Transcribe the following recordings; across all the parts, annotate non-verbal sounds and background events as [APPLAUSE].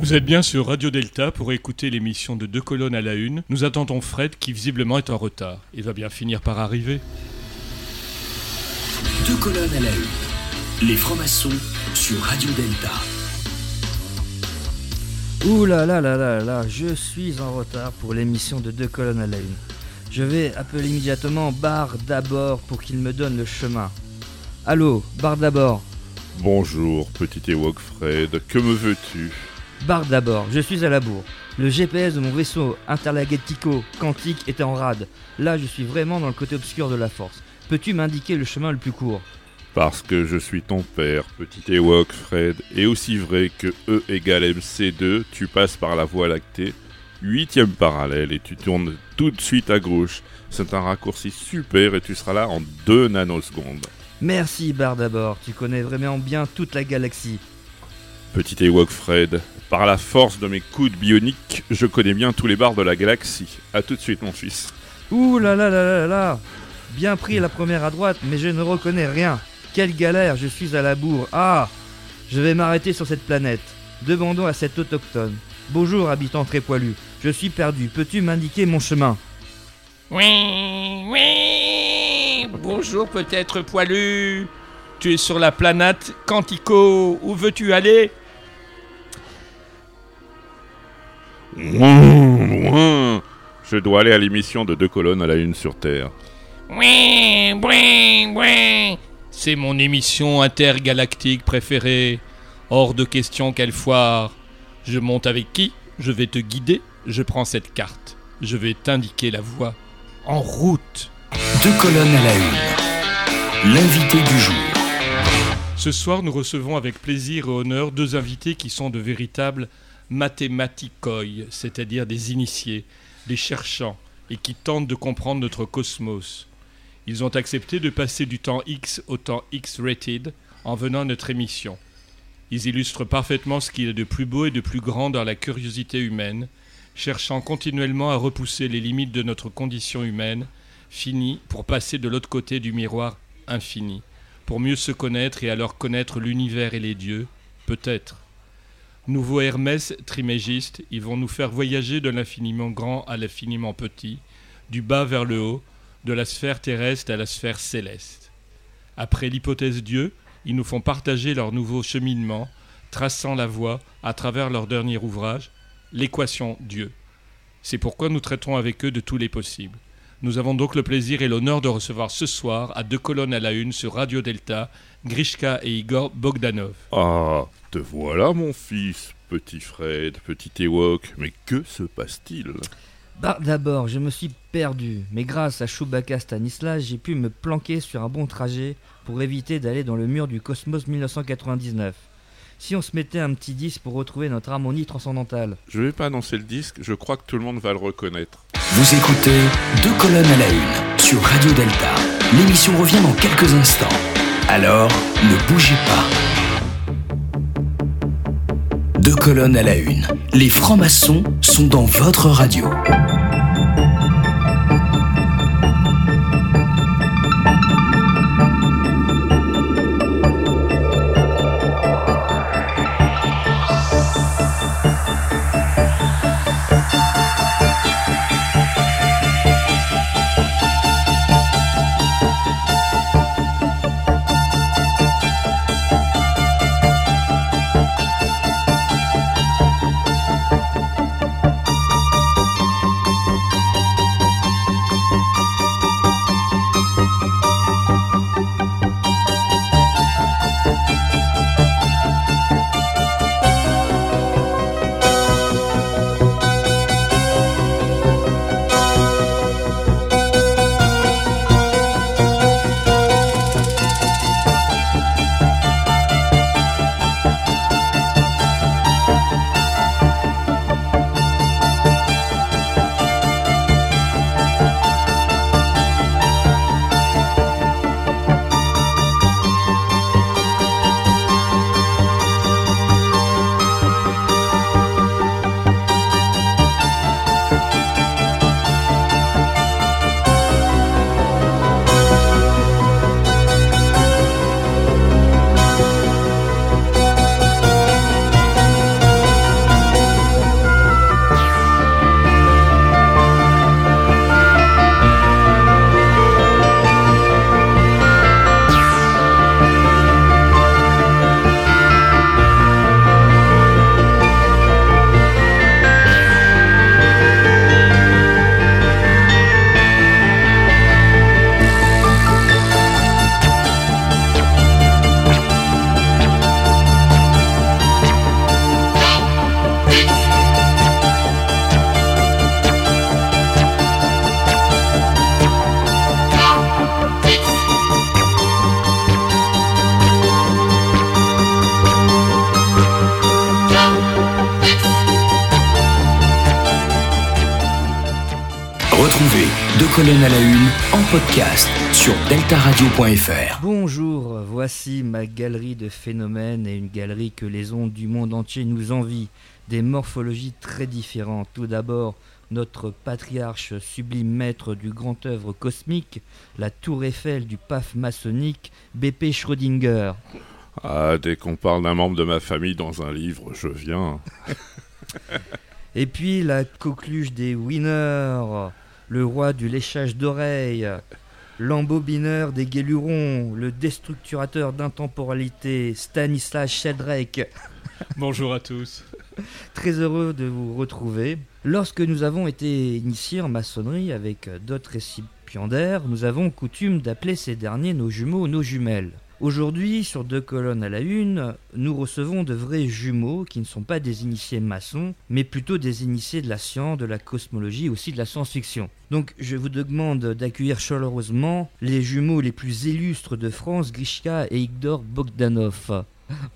Vous êtes bien sur Radio Delta pour écouter l'émission de Deux colonnes à la une. Nous attendons Fred qui visiblement est en retard. Il va bien finir par arriver. Deux colonnes à la une. Les francs-maçons sur Radio Delta. Ouh là là là là là, je suis en retard pour l'émission de Deux colonnes à la une. Je vais appeler immédiatement Bar d'abord pour qu'il me donne le chemin. Allô, Bar d'abord. Bonjour, petit Ewok Fred, que me veux-tu? Bar d'abord, je suis à la bourre. Le GPS de mon vaisseau interlagatico quantique est en rade. Là, je suis vraiment dans le côté obscur de la force. Peux-tu m'indiquer le chemin le plus court? Parce que je suis ton père, petit Ewok Fred, et aussi vrai que E égale MC2, tu passes par la voie lactée, huitième parallèle, et tu tournes tout de suite à gauche. C'est un raccourci super et tu seras là en deux nanosecondes. Merci, Bar d'abord, tu connais vraiment bien toute la galaxie. Petit Ewok Fred, par la force de mes coudes bioniques, je connais bien tous les bars de la galaxie. A tout de suite, mon fils. Ouh là là là là là Bien pris la première à droite, mais je ne reconnais rien. Quelle galère, je suis à la bourre. Ah Je vais m'arrêter sur cette planète. Demandons à cet autochtone. Bonjour, habitant très poilu. Je suis perdu. Peux-tu m'indiquer mon chemin? Oui, oui. Bonjour, peut-être poilu. Tu es sur la planète Quantico. Où veux-tu aller? Je dois aller à l'émission de deux colonnes à la une sur Terre. Oui, oui, oui. C'est mon émission intergalactique préférée. Hors de question qu'elle foire. Je monte avec qui? Je vais te guider. Je prends cette carte. Je vais t'indiquer la voie. En route. Deux colonnes à la une. L'invité du jour. Ce soir, nous recevons avec plaisir et honneur deux invités qui sont de véritables mathématicoi, c'est-à-dire des initiés, des cherchants, et qui tentent de comprendre notre cosmos. Ils ont accepté de passer du temps X au temps X-rated en venant à notre émission. Ils illustrent parfaitement ce qu'il y a de plus beau et de plus grand dans la curiosité humaine, cherchant continuellement à repousser les limites de notre condition humaine, finie pour passer de l'autre côté du miroir infini, pour mieux se connaître et alors connaître l'univers et les dieux, peut-être. Nouveau Hermès trimégiste, ils vont nous faire voyager de l'infiniment grand à l'infiniment petit, du bas vers le haut, de la sphère terrestre à la sphère céleste. Après l'hypothèse Dieu, ils nous font partager leur nouveau cheminement, traçant la voie à travers leur dernier ouvrage, l'équation Dieu. C'est pourquoi nous traiterons avec eux de tous les possibles. Nous avons donc le plaisir et l'honneur de recevoir ce soir, à deux colonnes à la une sur Radio Delta, Grishka et Igor Bogdanov. Ah, te voilà, mon fils, petit Fred, petit Ewok. Mais que se passe-t-il? Bah d'abord, je me suis perdu, mais grâce à Chewbacca Stanislas, j'ai pu me planquer sur un bon trajet pour éviter d'aller dans le mur du Cosmos 1999. Si on se mettait un petit disque pour retrouver notre harmonie transcendantale. Je vais pas annoncer le disque, je crois que tout le monde va le reconnaître. Vous écoutez Deux colonnes à la une sur Radio Delta. L'émission revient dans quelques instants. Alors, ne bougez pas. Deux colonnes à la une. Les francs-maçons sont dans votre radio. Podcast sur deltaradio.fr. Bonjour, voici ma galerie de phénomènes et une galerie que les ondes du monde entier nous envient. Des morphologies très différentes. Tout d'abord, notre patriarche sublime maître du grand œuvre cosmique, la tour Eiffel du paf maçonnique, BP Schrödinger. Ah, dès qu'on parle d'un membre de ma famille dans un livre, je viens. Et puis la coqueluche des winners, le roi du léchage d'oreilles, l'embobineur des guélurons, le déstructurateur d'intemporalité, Stanislas Sheldrake. Bonjour à tous. Très heureux de vous retrouver. Lorsque nous avons été initiés en maçonnerie avec d'autres récipiendaires, nous avons coutume d'appeler ces derniers nos jumeaux, nos jumelles. Aujourd'hui, sur deux colonnes à la une, nous recevons de vrais jumeaux qui ne sont pas des initiés maçons, mais plutôt des initiés de la science, de la cosmologie aussi de la science-fiction. Donc je vous demande d'accueillir chaleureusement les jumeaux les plus illustres de France, Grishka et Igor Bogdanov.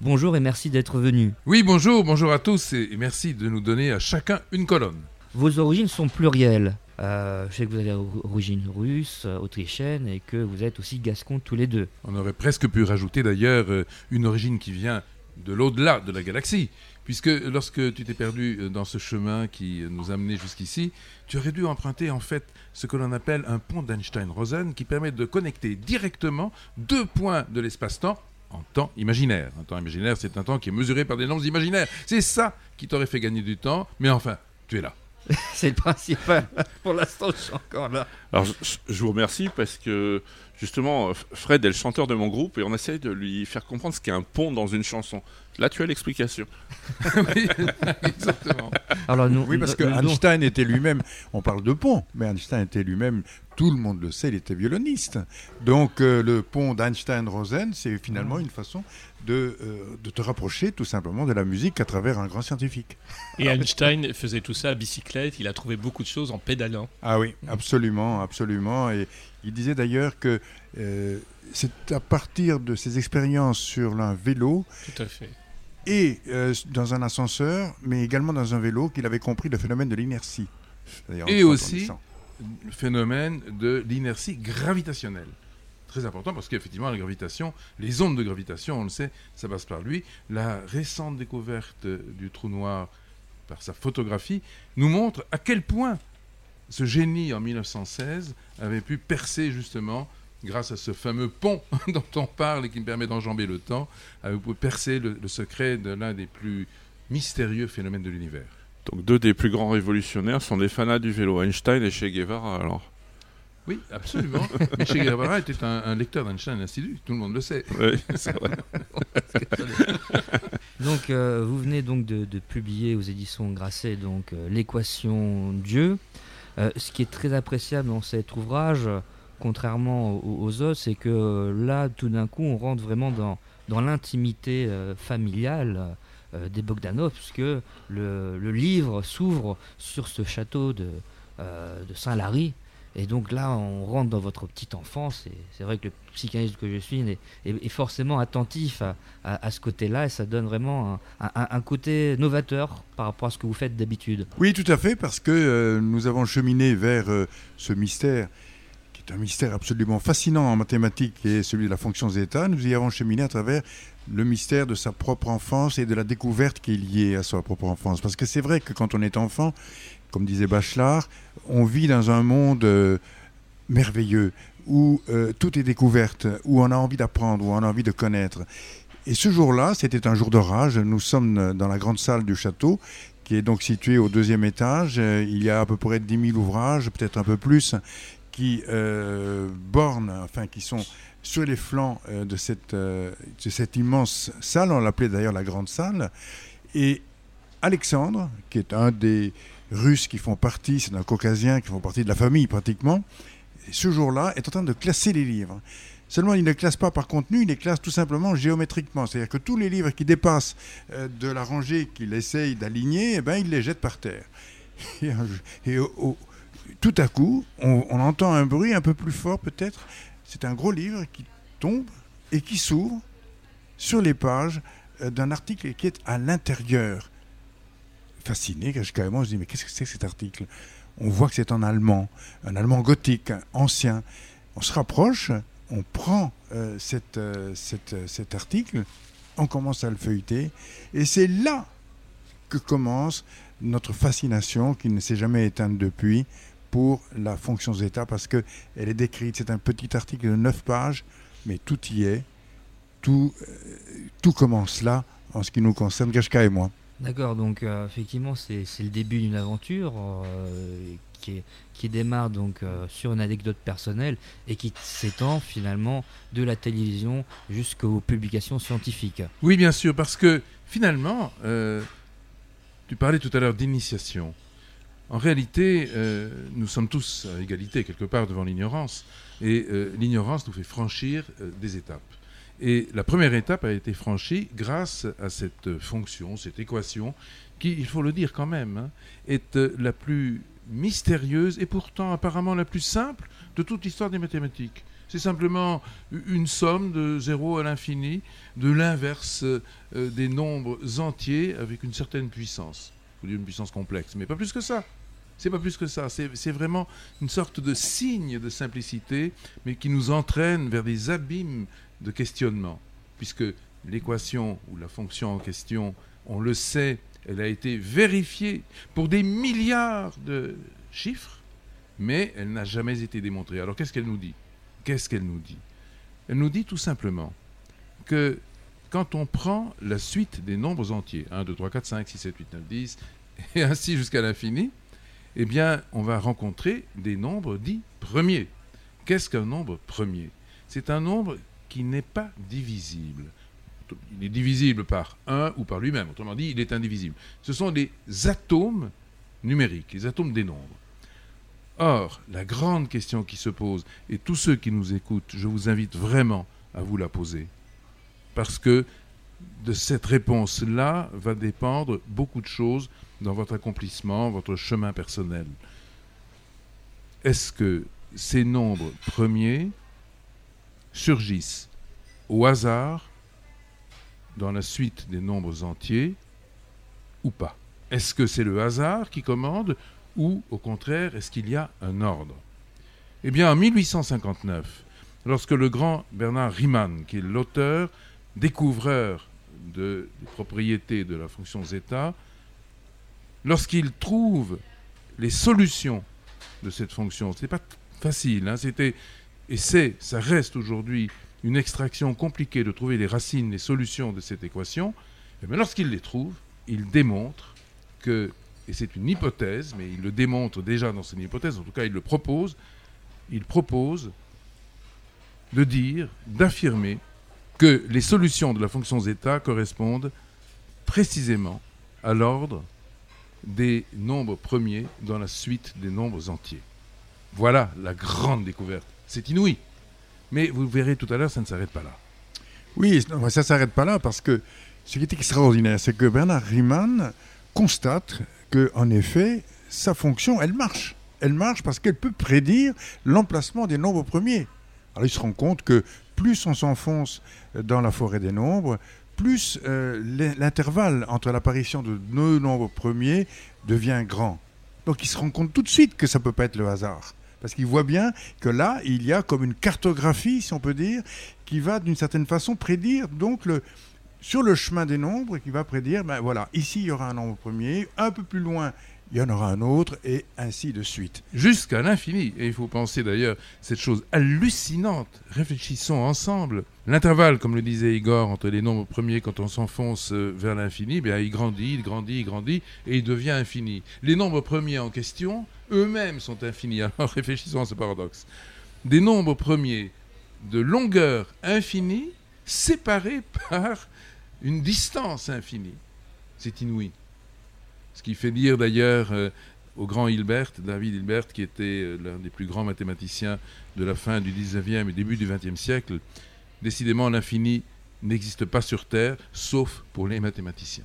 Bonjour et merci d'être venus. Oui, bonjour, bonjour à tous et merci de nous donner à chacun une colonne. Vos origines sont plurielles. Euh, je sais que vous avez origine russe, euh, autrichienne et que vous êtes aussi gascon tous les deux. On aurait presque pu rajouter d'ailleurs euh, une origine qui vient de l'au-delà de la galaxie, puisque lorsque tu t'es perdu dans ce chemin qui nous a menés jusqu'ici, tu aurais dû emprunter en fait ce que l'on appelle un pont d'Einstein-Rosen qui permet de connecter directement deux points de l'espace-temps en temps imaginaire. Un temps imaginaire, c'est un temps qui est mesuré par des nombres imaginaires. C'est ça qui t'aurait fait gagner du temps, mais enfin, tu es là. [LAUGHS] c'est le principal. Pour l'instant, je suis encore là. Alors, je, vous remercie parce que justement, Fred est le chanteur de mon groupe et on essaye de lui faire comprendre ce qu'est un pont dans une chanson. Là, tu as l'explication. [LAUGHS] oui, exactement. Alors, oui, parce que Einstein était lui-même, on parle de pont, mais Einstein était lui-même, tout le monde le sait, il était violoniste. Donc, euh, le pont d'Einstein-Rosen, c'est finalement une façon de, euh, de, te rapprocher tout simplement de la musique à travers un grand scientifique. Et Einstein faisait tout ça à bicyclette, il a trouvé beaucoup de choses en pédalant. Ah oui, absolument, absolument. Et il disait d'ailleurs que euh, c'est à partir de ses expériences sur un vélo. Tout à fait. Et euh, dans un ascenseur, mais également dans un vélo, qu'il avait compris le phénomène de l'inertie. Et aussi le phénomène de l'inertie gravitationnelle très important parce qu'effectivement, la gravitation, les ondes de gravitation, on le sait, ça passe par lui. La récente découverte du trou noir par sa photographie nous montre à quel point ce génie en 1916 avait pu percer justement grâce à ce fameux pont [LAUGHS] dont on parle et qui me permet d'enjamber le temps, avait pu percer le, le secret de l'un des plus mystérieux phénomènes de l'univers. Donc deux des plus grands révolutionnaires sont des fanats du vélo, Einstein et Che Guevara alors. Oui, absolument. [LAUGHS] Mais Che Guevara était un, lecteur d'Einstein Institut, tout le monde le sait. Oui, c'est vrai. [LAUGHS] donc, euh, vous venez donc de, publier aux éditions Grasset donc euh, l'équation Dieu. Euh, ce qui est très appréciable dans cet ouvrage, contrairement aux, autres, c'est que là, tout d'un coup, on rentre vraiment dans, dans l'intimité familiale des Bogdanov, puisque le, le livre s'ouvre sur ce château de, de Saint-Lary et donc là, on rentre dans votre petite enfance. Et c'est vrai que le psychanalyste que je suis est, forcément attentif à, ce côté-là. Et ça donne vraiment un, côté novateur par rapport à ce que vous faites d'habitude. Oui, tout à fait, parce que euh, nous avons cheminé vers euh, ce mystère est un mystère absolument fascinant en mathématiques et celui de la fonction zeta. Nous y avons cheminé à travers le mystère de sa propre enfance et de la découverte qui est liée à sa propre enfance. Parce que c'est vrai que quand on est enfant, comme disait Bachelard, on vit dans un monde euh, merveilleux où euh, tout est découverte, où on a envie d'apprendre, où on a envie de connaître. Et ce jour-là, c'était un jour d'orage. Nous sommes dans la grande salle du château, qui est donc située au deuxième étage. Il y a à peu près 10 000 ouvrages, peut-être un peu plus, qui euh, bornent, enfin qui sont sur les flancs de, cette, de cette immense salle. On l'appelait d'ailleurs la grande salle. Et Alexandre, qui est un des Russes qui font partie, c'est un caucasien qui font partie de la famille pratiquement, ce jour-là est en train de classer les livres. Seulement, il ne classe pas par contenu, il les classe tout simplement géométriquement. C'est-à-dire que tous les livres qui dépassent euh, de la rangée qu'il essaye d'aligner, eh ben, il les jette par terre. [LAUGHS] Et, tout à coup, on, entend un bruit un peu plus fort peut-être. C'est un gros livre qui tombe et qui s'ouvre sur les pages euh, d'un article qui est à l'intérieur fasciné, carrément, je dis, mais qu'est-ce que c'est que cet article? On voit que c'est en allemand, un allemand gothique, ancien. On se rapproche, on prend euh, euh, cet article, on commence à le feuilleter, et c'est là que commence notre fascination, qui ne s'est jamais éteinte depuis, pour la fonction zeta, parce qu'elle est décrite, c'est un petit article de 9 pages, mais tout y est, tout, tout commence là, en ce qui nous concerne, Gashka et moi. D'accord, donc euh, effectivement c'est le début d'une aventure euh, qui, qui, démarre donc euh, sur une anecdote personnelle et qui s'étend finalement de la télévision jusqu'aux publications scientifiques. Oui bien sûr, parce que finalement, tu parlais tout à l'heure d'initiation. En réalité, nous sommes tous à égalité quelque part devant l'ignorance et l'ignorance nous fait franchir des étapes. Et la première étape a été franchie grâce à cette fonction, cette équation, qui, il faut le dire quand même, hein, est euh, la plus mystérieuse et pourtant apparemment la plus simple de toute l'histoire des mathématiques. C'est simplement une somme de 0 à l'infini, de l'inverse euh, des nombres entiers avec une certaine puissance. Il faut dire une puissance complexe, mais pas plus que ça. C'est pas plus que ça. C'est vraiment une sorte de signe de simplicité, mais qui nous entraîne vers des abîmes de questionnement, puisque l'équation ou la fonction en question, on le sait, elle a été vérifiée pour des milliards de chiffres, mais elle n'a jamais été démontrée. Alors qu'est-ce qu'elle nous dit? Qu'est-ce qu'elle nous dit? Elle nous dit tout simplement que quand on prend la suite des nombres entiers, 1, 2, 3, 4, 5, 6, 7, 8, 9, 10, et ainsi jusqu'à l'infini, eh bien, on va rencontrer des nombres dits premiers. Qu'est-ce qu'un nombre premier? C'est un nombre qui n'est pas divisible. Il est divisible par 1 ou par lui-même. Autrement dit, il est indivisible. Ce sont des atomes numériques, les atomes des nombres. Or, la grande question qui se pose, et tous ceux qui nous écoutent, je vous invite vraiment à vous la poser, parce que de cette réponse-là va dépendre beaucoup de choses dans votre accomplissement, votre chemin personnel. Est-ce que ces nombres premiers surgissent au hasard dans la suite des nombres entiers ou pas? Est-ce que c'est le hasard qui commande ou au contraire est-ce qu'il y a un ordre? Eh bien en 1859, lorsque le grand Bernard Riemann, qui est l'auteur, découvreur de, des propriétés de la fonction zeta, lorsqu'il trouve les solutions de cette fonction, ce n'est pas facile, hein, c'était et c'est, ça reste aujourd'hui une extraction compliquée de trouver les racines, les solutions de cette équation, mais eh lorsqu'il les trouve, il démontre que, et c'est une hypothèse, mais il le démontre déjà dans son hypothèse, en tout cas il le propose, il propose de dire, d'affirmer que les solutions de la fonction zeta correspondent précisément à l'ordre des nombres premiers dans la suite des nombres entiers. Voilà la grande découverte c'est inouï. Mais vous verrez tout à l'heure, ça ne s'arrête pas là. Oui, ça ne s'arrête pas là parce que ce qui est extraordinaire, c'est que Bernard Riemann constate que, en effet, sa fonction, elle marche. Elle marche parce qu'elle peut prédire l'emplacement des nombres premiers. Alors il se rend compte que plus on s'enfonce dans la forêt des nombres, plus euh, l'intervalle entre l'apparition de nos nombres premiers devient grand. Donc il se rend compte tout de suite que ça ne peut pas être le hasard. Parce qu'il voit bien que là, il y a comme une cartographie, si on peut dire, qui va d'une certaine façon prédire donc sur le chemin des nombres, qui va prédire, ben voilà, ici il y aura un nombre premier, un peu plus loin il y en aura un autre, et ainsi de suite. Jusqu'à l'infini. Et il faut penser d'ailleurs cette chose hallucinante. Réfléchissons ensemble. L'intervalle, comme le disait Igor, entre les nombres premiers quand on s'enfonce euh, vers l'infini, bien, il grandit, il grandit, il grandit, et il devient infini. Les nombres premiers en question, eux-mêmes sont infinis. [LAUGHS] Alors réfléchissons à ce paradoxe. Des nombres premiers de longueur infinie, séparés par une distance infinie. C'est inouï. Ce qui fait dire d'ailleurs euh, au grand Hilbert, David Hilbert, qui était euh, l'un des plus grands mathématiciens de la fin du 19e et début du 20e siècle, décidément l'infini n'existe pas sur Terre, sauf pour les mathématiciens.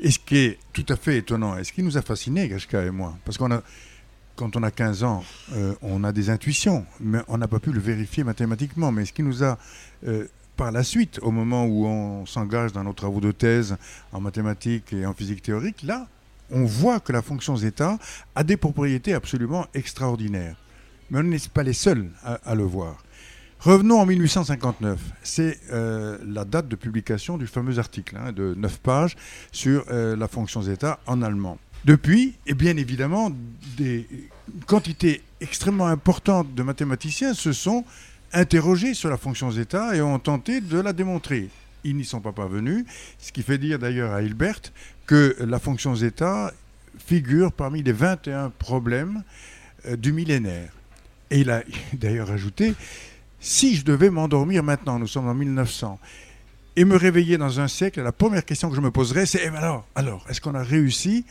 Et ce qui est tout à fait étonnant, et ce qui nous a fascinés, Gashka et moi, parce qu'on a, quand on a 15 ans, euh, on a des intuitions, mais on n'a pas pu le vérifier mathématiquement. Mais ce qui nous a par la suite, au moment où on s'engage dans nos travaux de thèse en mathématiques et en physique théorique, là, on voit que la fonction zeta a des propriétés absolument extraordinaires. Mais on n'est pas les seuls à, le voir. Revenons en 1859. C'est euh, la date de publication du fameux article hein, de 9 pages sur euh, la fonction zeta en allemand. Depuis, et bien évidemment, des quantités extrêmement importantes de mathématiciens se sont interrogés sur la fonction zeta et ont tenté de la démontrer. Ils n'y sont pas parvenus, ce qui fait dire d'ailleurs à Hilbert que la fonction zeta figure parmi les 21 problèmes euh, du millénaire. Et il a [LAUGHS] d'ailleurs ajouté, si je devais m'endormir maintenant, nous sommes en 1900, et me réveiller dans un siècle, la première question que je me poserais, c'est eh ben alors, alors, est-ce qu'on a réussi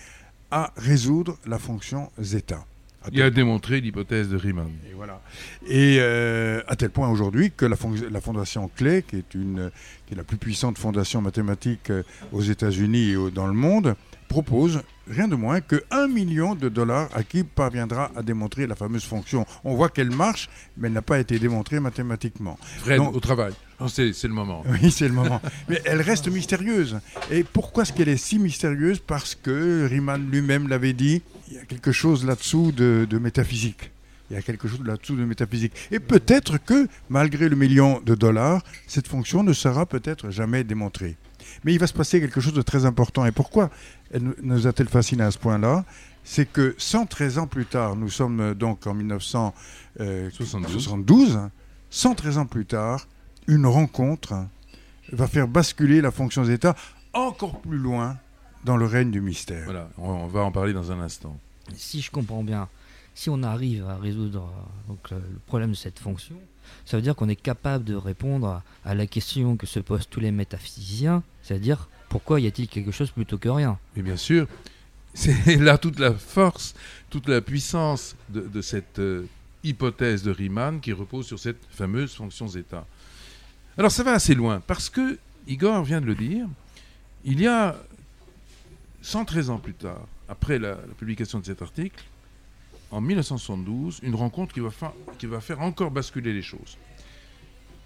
à résoudre la fonction zeta? Il a démontré l'hypothèse de Riemann. Et voilà. Et euh, à tel point aujourd'hui que la, la, fondation Clay, qui est, une, qui est la plus puissante fondation mathématique euh, aux États-Unis et dans le monde, propose rien de moins que 1 million de dollars à qui parviendra à démontrer la fameuse fonction. On voit qu'elle marche, mais elle n'a pas été démontrée mathématiquement. Fred, au travail. C'est le moment. Oui, c'est le moment. [LAUGHS] mais elle reste mystérieuse. Et pourquoi est-ce qu'elle est si mystérieuse? Parce que Riemann lui-même l'avait dit, il y a quelque chose là-dessous de, de métaphysique. Il y a quelque chose là-dessous de métaphysique. Et peut-être que, malgré le million de dollars, cette fonction ne sera peut-être jamais démontrée. Mais il va se passer quelque chose de très important. Et pourquoi? Elle nous a-t-elle fasciné à ce point-là? C'est que 113 ans plus tard, nous sommes euh, donc en 1972, 113 ans plus tard, une rencontre va faire basculer la fonction d'État encore plus loin dans le règne du mystère. Voilà, on va en parler dans un instant. Si je comprends bien, si on arrive à résoudre euh, donc, le problème de cette fonction, ça veut dire qu'on est capable de répondre à la question que se posent tous les métaphysiciens, c'est-à-dire pourquoi y a-t-il quelque chose plutôt que rien? Mais bien sûr, [LAUGHS] c'est là toute la force, toute la puissance de, cette euh, hypothèse de Riemann qui repose sur cette fameuse fonction zeta. Alors ça va assez loin, parce que, Igor vient de le dire, il y a 113 ans plus tard, après la publication de cet article, en 1972 une rencontre qui va, faire encore basculer les choses.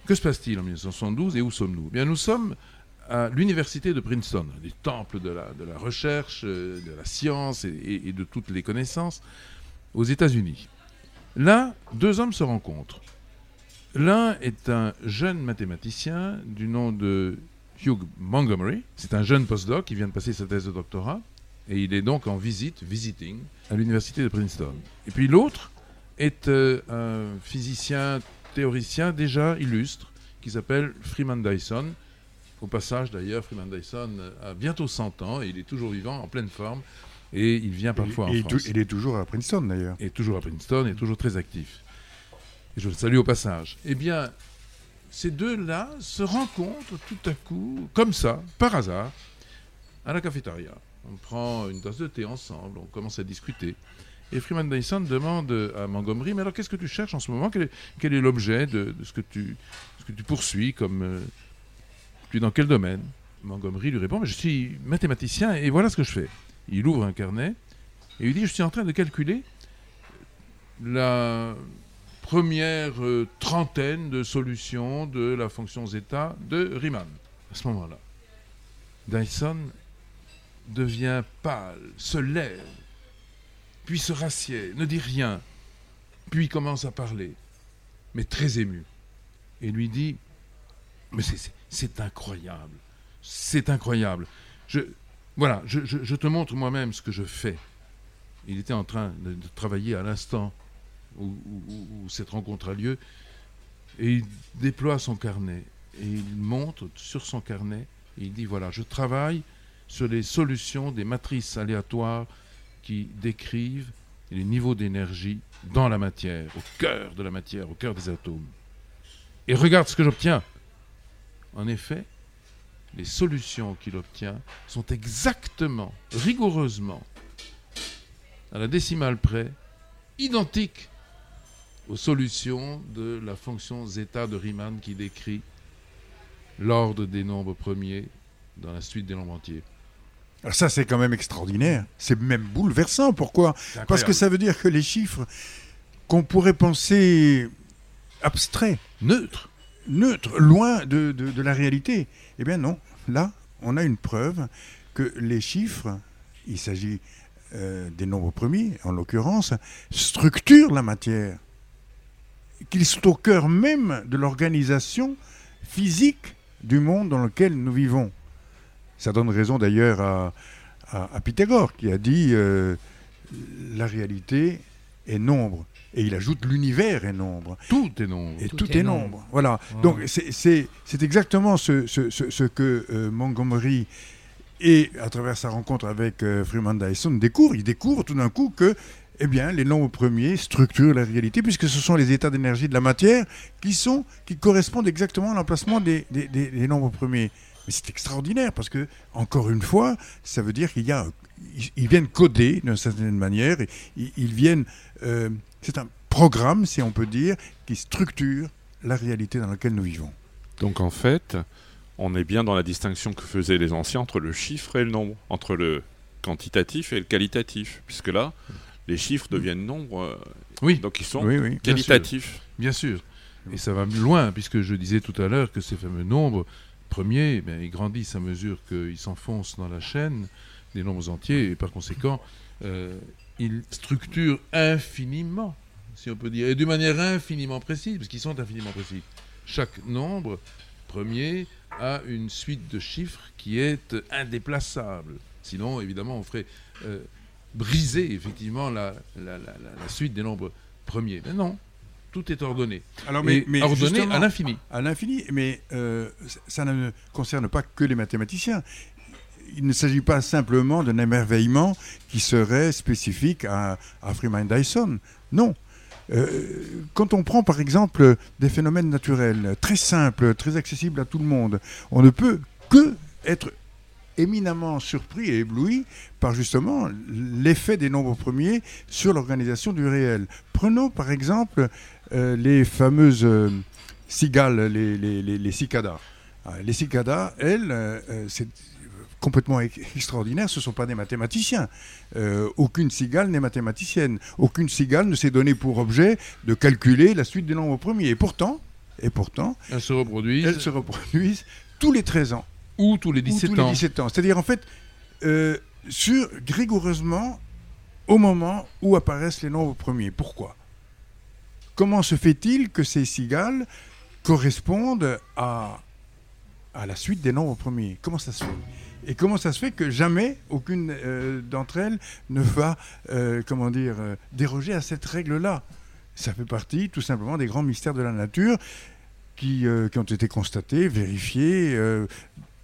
Que se passe-t-il en 1972 et où sommes-nous? Bien, nous sommes à l'université de Princeton, des temples de la, de la recherche, euh, de la science et, et de toutes les connaissances aux États-Unis. Là, deux hommes se rencontrent. L'un est un jeune mathématicien du nom de Hugh Montgomery. C'est un jeune postdoc qui vient de passer sa thèse de doctorat. Et il est donc en visite, visiting, à l'université de Princeton. Et puis l'autre est euh, un physicien théoricien déjà illustre qui s'appelle Freeman Dyson. Au passage d'ailleurs, Freeman Dyson a bientôt 100 ans et il est toujours vivant, en pleine forme. Et il vient parfois et, en France. il est toujours à Princeton d'ailleurs. Et toujours à Princeton et toujours très actif. Et je le salue au passage. Eh bien, ces deux-là se rencontrent tout à coup, comme ça, par hasard, à la cafétéria on prend une tasse de thé ensemble, on commence à discuter. Et Freeman Dyson demande à Montgomery, mais alors qu'est-ce que tu cherches en ce moment? Quel est, l'objet de, ce, que tu, que tu poursuis comme, euh, Tu es dans quel domaine Montgomery lui répond, je suis mathématicien et voilà ce que je fais. Il ouvre un carnet et lui dit, je suis en train de calculer la première euh, trentaine de solutions de la fonction zeta de Riemann. À ce moment-là, Dyson devient pâle, se lève, puis se rassied, ne dit rien, puis commence à parler, mais très ému, et lui dit, mais c'est incroyable, c'est incroyable. Voilà, je, te montre moi-même ce que je fais. Il était en train de, travailler à l'instant où, où, cette rencontre a lieu, et il déploie son carnet, et il montre sur son carnet, et il dit, voilà, je travaille sur les solutions des matrices aléatoires qui décrivent les niveaux d'énergie dans la matière, au cœur de la matière, au cœur des atomes. Et regarde ce que j'obtiens. En effet, les solutions qu'il obtient sont exactement, rigoureusement, à la décimale près, identiques aux solutions de la fonction zeta de Riemann qui décrit l'ordre des nombres premiers dans la suite des nombres entiers. Alors ça, c'est quand même extraordinaire. C'est même bouleversant. Pourquoi? Parce que ça veut dire que les chiffres qu'on pourrait penser abstraits, neutres, neutres, loin de, la réalité, eh bien non. Là, on a une preuve que les chiffres, il s'agit euh, des nombres premiers, en l'occurrence, structurent la matière, qu'ils sont au cœur même de l'organisation physique du monde dans lequel nous vivons. Ça donne raison d'ailleurs à, à, Pythagore qui a dit euh, la réalité est nombre. Et il ajoute l'univers est nombre. Tout est nombre. Et tout, est, nombre. Voilà. Donc c'est exactement ce, ce, ce, que euh, Montgomery et à travers sa rencontre avec euh, Freeman Dyson découvre. Il découvre tout d'un coup que eh bien, les nombres premiers structurent la réalité, puisque ce sont les états d'énergie de la matière qui, sont, qui correspondent exactement à l'emplacement des, des, des, nombres premiers. Mais c'est extraordinaire, parce que, encore une fois, ça veut dire qu'il y a. Ils viennent coder d'une certaine manière, ils viennent. Euh, c'est un programme, si on peut dire, qui structure la réalité dans laquelle nous vivons. Donc en fait, on est bien dans la distinction que faisaient les anciens entre le chiffre et le nombre, entre le quantitatif et le qualitatif, puisque là, les chiffres deviennent nombres, euh, oui. donc ils sont qualitatifs. Bien sûr. Et ça va loin, puisque je disais tout à l'heure que ces fameux nombres premiers, ben, ils grandissent à mesure qu'ils s'enfoncent dans la chaîne des nombres entiers, et par conséquent, euh, ils structurent infiniment, si on peut dire, et de manière infiniment précise, parce qu'ils sont infiniment précis. Chaque nombre premier a une suite de chiffres qui est indéplaçable. Sinon, évidemment, on ferait euh, briser effectivement la, suite des nombres premiers. Mais non, tout est ordonné. Alors, mais, ordonné à l'infini. À l'infini, mais euh, ça ne concerne pas que les mathématiciens il ne s'agit pas simplement d'un émerveillement qui serait spécifique à, Freeman Dyson. Non. Euh, quand on prend par exemple des phénomènes naturels très simples, très accessibles à tout le monde, on ne peut que être éminemment surpris et ébloui par justement l'effet des nombres premiers sur l'organisation du réel. Prenons par exemple euh, les fameuses euh, cigales, les, cicadas. les cicadas, elles, c'est complètement extraordinaires, ce ne sont pas des mathématiciens. Euh, aucune cigale n'est mathématicienne. Aucune cigale ne s'est donné pour objet de calculer la suite des nombres premiers. Et pourtant, et pourtant elles se reproduisent. Elles se reproduisent tous les 13 ans. Ou tous les 17 tous ans. Les 17 ans. C'est-à-dire, en fait, euh, sur, rigoureusement au moment où apparaissent les nombres premiers. Pourquoi? Comment se fait-il que ces cigales correspondent à, à la suite des nombres premiers Comment ça se fait? Et comment ça se fait que jamais aucune euh, d'entre elles ne va, euh, comment dire, euh, déroger à cette règle-là? Ça fait partie tout simplement des grands mystères de la nature qui, qui ont été constatés, vérifiés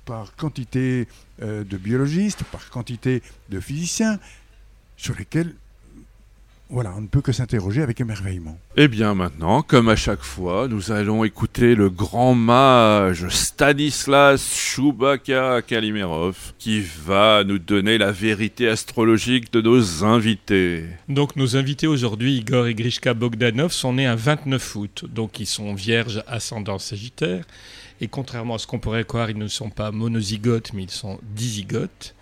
par quantité de biologistes, par quantité de physiciens, sur lesquels voilà, on ne peut que s'interroger avec émerveillement. Et eh bien maintenant, comme à chaque fois, nous allons écouter le grand mage Stanislas Chewbacca Kalimerov qui va nous donner la vérité astrologique de nos invités. Donc nos invités aujourd'hui, Igor et Grishka Bogdanov, sont nés un 29 août, donc ils sont vierges ascendant sagittaire. Et contrairement à ce qu'on pourrait croire, ils ne sont pas monozygotes, mais ils sont dizygotes.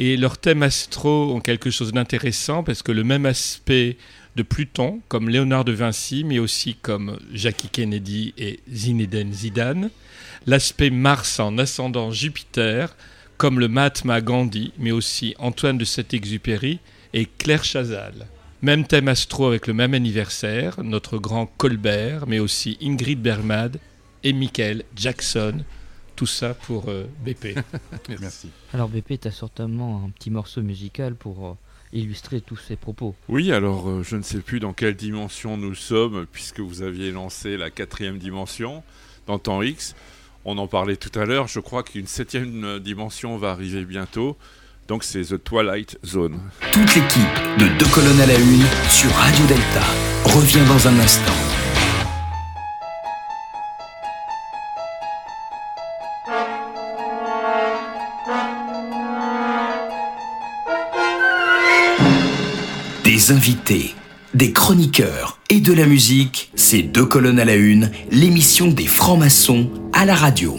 Et leurs thèmes astro ont quelque chose d'intéressant parce que le même aspect de Pluton, comme Léonard de Vinci, mais aussi comme Jackie Kennedy et Zinedine Zidane, l'aspect Mars en ascendant Jupiter, comme le Mahatma Gandhi, mais aussi Antoine de Saint-Exupéry et Claire Chazal. Même thème astro avec le même anniversaire, notre grand Colbert, mais aussi Ingrid Bergmad et Michael Jackson, tout ça pour euh, BP. [LAUGHS] Merci. Alors BP, tu as certainement un petit morceau musical pour euh, illustrer tous ces propos. Oui, alors euh, je ne sais plus dans quelle dimension nous sommes, puisque vous aviez lancé la quatrième dimension dans temps X. On en parlait tout à l'heure, je crois qu'une septième dimension va arriver bientôt. Donc c'est The Twilight Zone. Toute l'équipe de Deux colonnes à la une sur Radio Delta revient dans un instant. Invités, des chroniqueurs et de la musique, c'est deux colonnes à la une, l'émission des francs-maçons à la radio.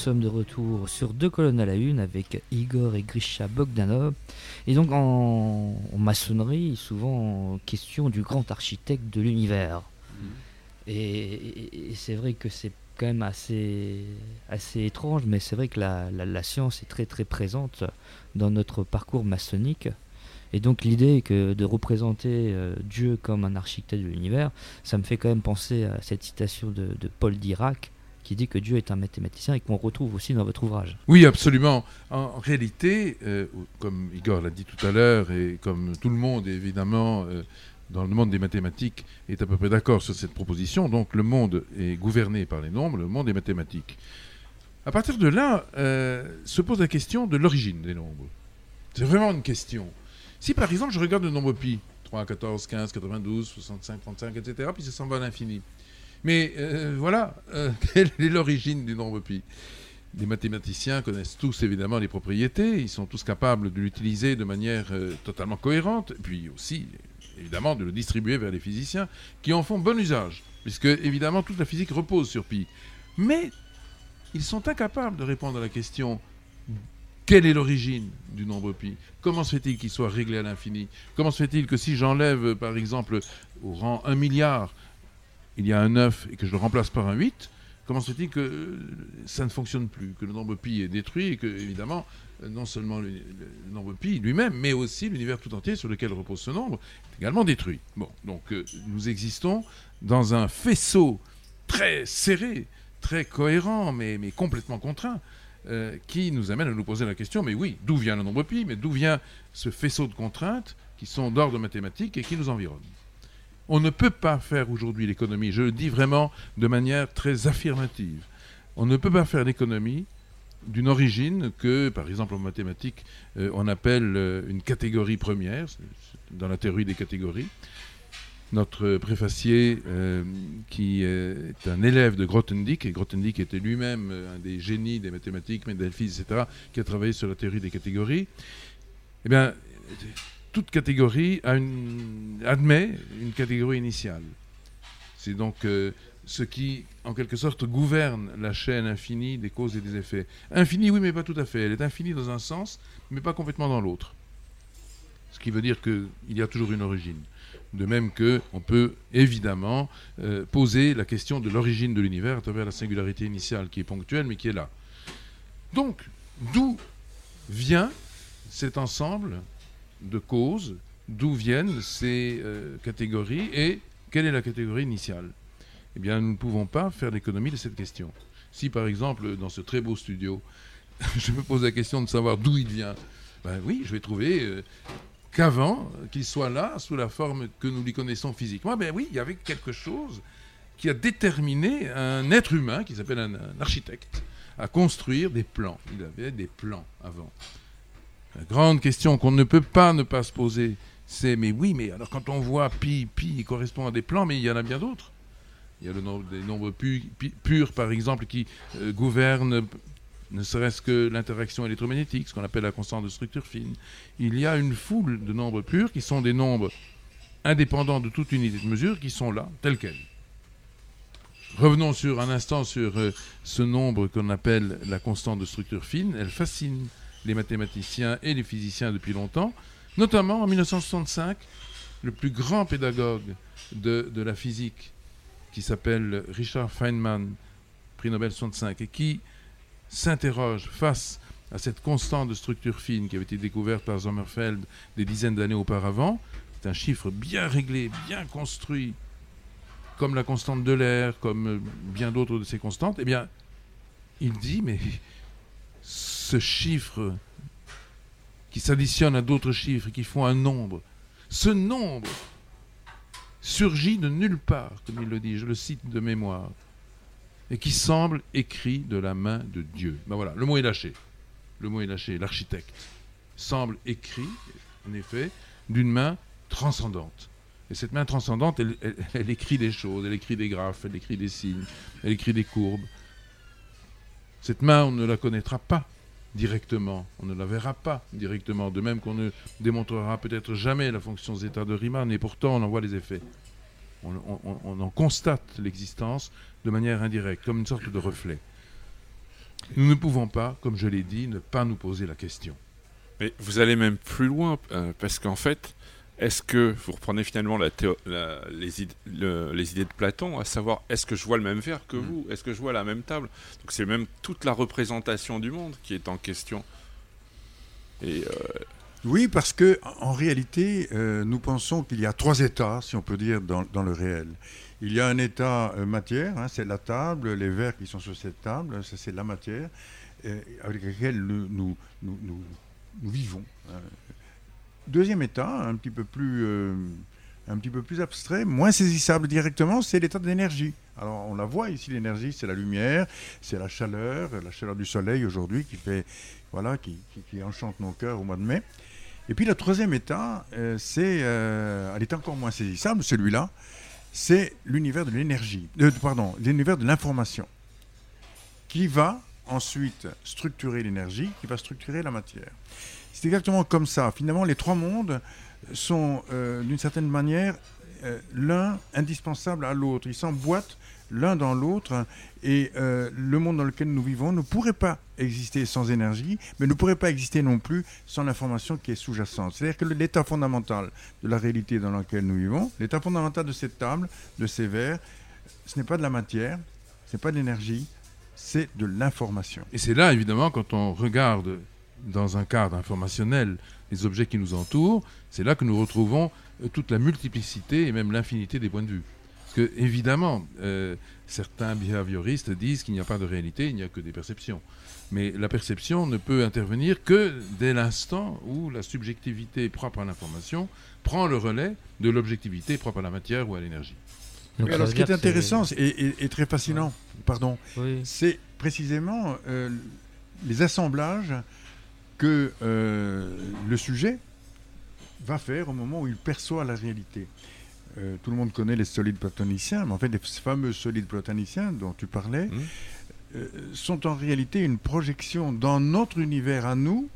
Sommes de retour sur deux colonnes à la une avec Igor et Grisha Bogdanov. Et donc, en, maçonnerie, souvent question du grand architecte de l'univers. Mm. Et, c'est vrai que c'est quand même assez, assez étrange, mais c'est vrai que la, la, science est très très présente dans notre parcours maçonnique. Et donc l'idée que de représenter euh, Dieu comme un architecte de l'univers, ça me fait quand même penser à cette citation de, de Paul Dirac qui dit que Dieu est un mathématicien et qu'on retrouve aussi dans votre ouvrage. Oui, absolument. En, réalité, euh, comme Igor l'a dit tout à l'heure, et comme tout le monde, évidemment, euh, dans le monde des mathématiques, est à peu près d'accord sur cette proposition, donc le monde est gouverné par les nombres, le monde est mathématique. À partir de là, se pose la question de l'origine des nombres. C'est vraiment une question. Si par exemple je regarde le nombre pi, 3, 14, 15, 92, 65, 35, etc., puis ça s'en va à l'infini. Mais euh, voilà, euh, [LAUGHS] quelle est l'origine du nombre pi? Les mathématiciens connaissent tous évidemment les propriétés, ils sont tous capables de l'utiliser de manière euh, totalement cohérente, puis aussi évidemment de le distribuer vers les physiciens qui en font bon usage, puisque évidemment toute la physique repose sur pi. Mais ils sont incapables de répondre à la question quelle est l'origine du nombre pi? Comment se fait-il qu'il soit réglé à l'infini? Comment se fait-il que si j'enlève, par exemple, au rang 1 milliard, il y a un 9 et que je le remplace par un 8, comment se fait-il que ça ne fonctionne plus, que le nombre pi est détruit et que, évidemment, non seulement le, nombre pi lui-même, mais aussi l'univers tout entier sur lequel repose ce nombre est également détruit. Bon, donc euh, nous existons dans un faisceau très serré, très cohérent, mais, complètement contraint, euh, qui nous amène à nous poser la question, mais oui, d'où vient le nombre pi, mais d'où vient ce faisceau de contraintes qui sont d'ordre mathématique et qui nous environnent On ne peut pas faire aujourd'hui l'économie, je le dis vraiment de manière très affirmative, on ne peut pas faire l'économie d'une origine que, par exemple en mathématiques, euh, on appelle euh, une catégorie première, dans la théorie des catégories, notre préfacier, euh, qui est un élève de Grothendieck, et Grothendieck était lui-même un des génies des mathématiques, Mendelphi, etc., qui a travaillé sur la théorie des catégories, eh bien, toute catégorie admet une catégorie initiale. C'est donc euh, ce qui, en quelque sorte, gouverne la chaîne infinie des causes et des effets. Infinie, oui, mais pas tout à fait. Elle est infinie dans un sens, mais pas complètement dans l'autre. Ce qui veut dire qu'il y a toujours une origine. De même qu'on peut évidemment euh, poser la question de l'origine de l'univers à travers la singularité initiale qui est ponctuelle mais qui est là. Donc, d'où vient cet ensemble de causes, d'où viennent ces euh, catégories et quelle est la catégorie initiale? Eh bien, nous ne pouvons pas faire l'économie de cette question. Si par exemple, dans ce très beau studio, [LAUGHS] je me pose la question de savoir d'où il vient, ben oui, je vais trouver euh, qu'avant qu'il soit là sous la forme que nous lui connaissons physiquement. Ben oui, il y avait quelque chose qui a déterminé un être humain qui s'appelle un, architecte à construire des plans. Il avait des plans avant. La grande question qu'on ne peut pas ne pas se poser, c'est mais oui, mais alors quand on voit pi, pi correspond à des plans, mais il y en a bien d'autres. Il y a le nombre, des nombres purs, par exemple, qui euh, gouvernent ne serait-ce que l'interaction électromagnétique, ce qu'on appelle la constante de structure fine. Il y a une foule de nombres purs qui sont des nombres indépendants de toute unité de mesure qui sont là, tels quels. Revenons sur un instant sur euh, ce nombre qu'on appelle la constante de structure fine. Elle fascine les mathématiciens et les physiciens depuis longtemps, notamment en 1965, le plus grand pédagogue de, la physique, qui s'appelle Richard Feynman, prix Nobel 65, et qui s'interroge face à cette constante de structure fine qui avait été découverte par Sommerfeld des dizaines d'années auparavant, c'est un chiffre bien réglé, bien construit, comme la constante de l'air, comme bien d'autres de ces constantes, eh bien, il dit, mais ce chiffre qui s'additionne à d'autres chiffres, qui font un nombre, ce nombre surgit de nulle part, comme il le dit, je le cite de mémoire et qui semble écrit de la main de Dieu. Ben voilà, le mot est lâché. Le mot est lâché. L'architecte semble écrit, en effet, d'une main transcendante. Et cette main transcendante, elle, écrit des choses, elle écrit des graphes, elle écrit des signes, elle écrit des courbes. Cette main, on ne la connaîtra pas directement, on ne la verra pas directement, de même qu'on ne démontrera peut-être jamais la fonction zeta de Riemann, et pourtant on en voit les effets. on en constate l'existence de manière indirecte, comme une sorte de reflet. nous ne pouvons pas, comme je l'ai dit, ne pas nous poser la question. Mais vous allez même plus loin, euh, parce qu'en fait, est-ce que vous reprenez finalement la les, idées, les, idées de Platon, à savoir est-ce que je vois le même verre que mm. vous? Est-ce que je vois la même table? Donc c'est même toute la représentation du monde qui est en question. Et euh, Oui, parce que en réalité, euh, nous pensons qu'il y a trois états, si on peut dire, dans, dans le réel. Il y a un état matière, hein, c'est la table, les verres qui sont sur cette table, ça c'est la matière, avec laquelle nous, nous, nous, nous vivons. Hein. Deuxième état, un petit peu plus, euh, un petit peu plus abstrait, moins saisissable directement, c'est l'état d'énergie. Alors on la voit ici, l'énergie, c'est la lumière, c'est la chaleur, la chaleur du soleil aujourd'hui qui fait, voilà, qui, enchante nos cœurs au mois de mai. Et puis le troisième état, euh, c'est, euh, elle est encore moins saisissable, celui-là, c'est l'univers de l'énergie, pardon, l'univers de l'information, qui va ensuite structurer l'énergie, qui va structurer la matière. C'est exactement comme ça. Finalement, les trois mondes sont euh, d'une certaine manière euh, l'un indispensable à l'autre. Ils s'emboîtent l'un dans l'autre et euh, le monde dans lequel nous vivons ne pourrait pas exister sans énergie, mais ne pourrait pas exister non plus sans l'information qui est sous-jacente. C'est-à-dire que l'état fondamental de la réalité dans laquelle nous vivons, l'état fondamental de cette table, de ces verres, ce n'est pas de la matière, ce n'est pas de l'énergie, c'est de l'information. Et c'est là, évidemment, quand on regarde dans un cadre informationnel les objets qui nous entourent, c'est là que nous retrouvons euh, toute la multiplicité et même l'infinité des points de vue. Parce que, évidemment, euh, certains behavioristes disent qu'il n'y a pas de réalité, il n'y a que des perceptions. Mais la perception ne peut intervenir que dès l'instant où la subjectivité propre à l'information prend le relais de l'objectivité propre à la matière ou à l'énergie. alors, ce qui est intéressant et, très fascinant, pardon, c'est précisément euh, les assemblages que euh, le sujet va faire au moment où il perçoit la réalité. Euh, tout le monde connaît les solides platoniciens, mais en fait, les fameux solides platoniciens dont tu parlais mmh. euh, sont en réalité une projection dans notre univers à nous,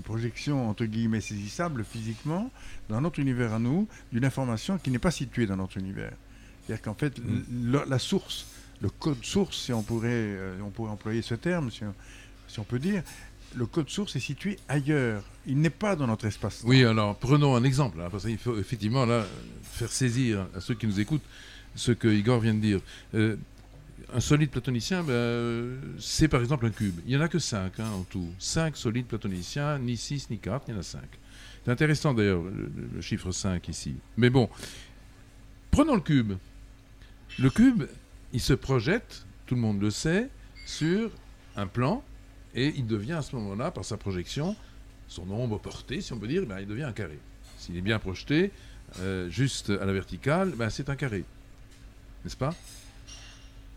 une projection entre guillemets saisissable physiquement, dans notre univers à nous, d'une information qui n'est pas située dans notre univers. C'est-à-dire qu'en fait, mmh. la source, le code source, si on pourrait, on pourrait employer ce terme, si on peut dire, le code source est situé ailleurs. Il n'est pas dans notre espace. Oui, alors prenons un exemple, hein, parce qu'il faut effectivement là faire saisir à ceux qui nous écoutent ce que Igor vient de dire. Euh, un solide platonicien, ben, c'est par exemple un cube. Il n'y en a que 5 hein, en tout. 5 solides platoniciens, ni 6 ni 4, il y en a 5. C'est intéressant d'ailleurs le, le, chiffre 5 ici. Mais bon, prenons le cube. Le cube, il se projette, tout le monde le sait, sur un plan et il devient à ce moment-là, par sa projection, son ombre portée, si on peut dire, ben, il devient un carré. S'il est bien projeté, euh, juste à la verticale, ben, c'est un carré. N'est-ce pas?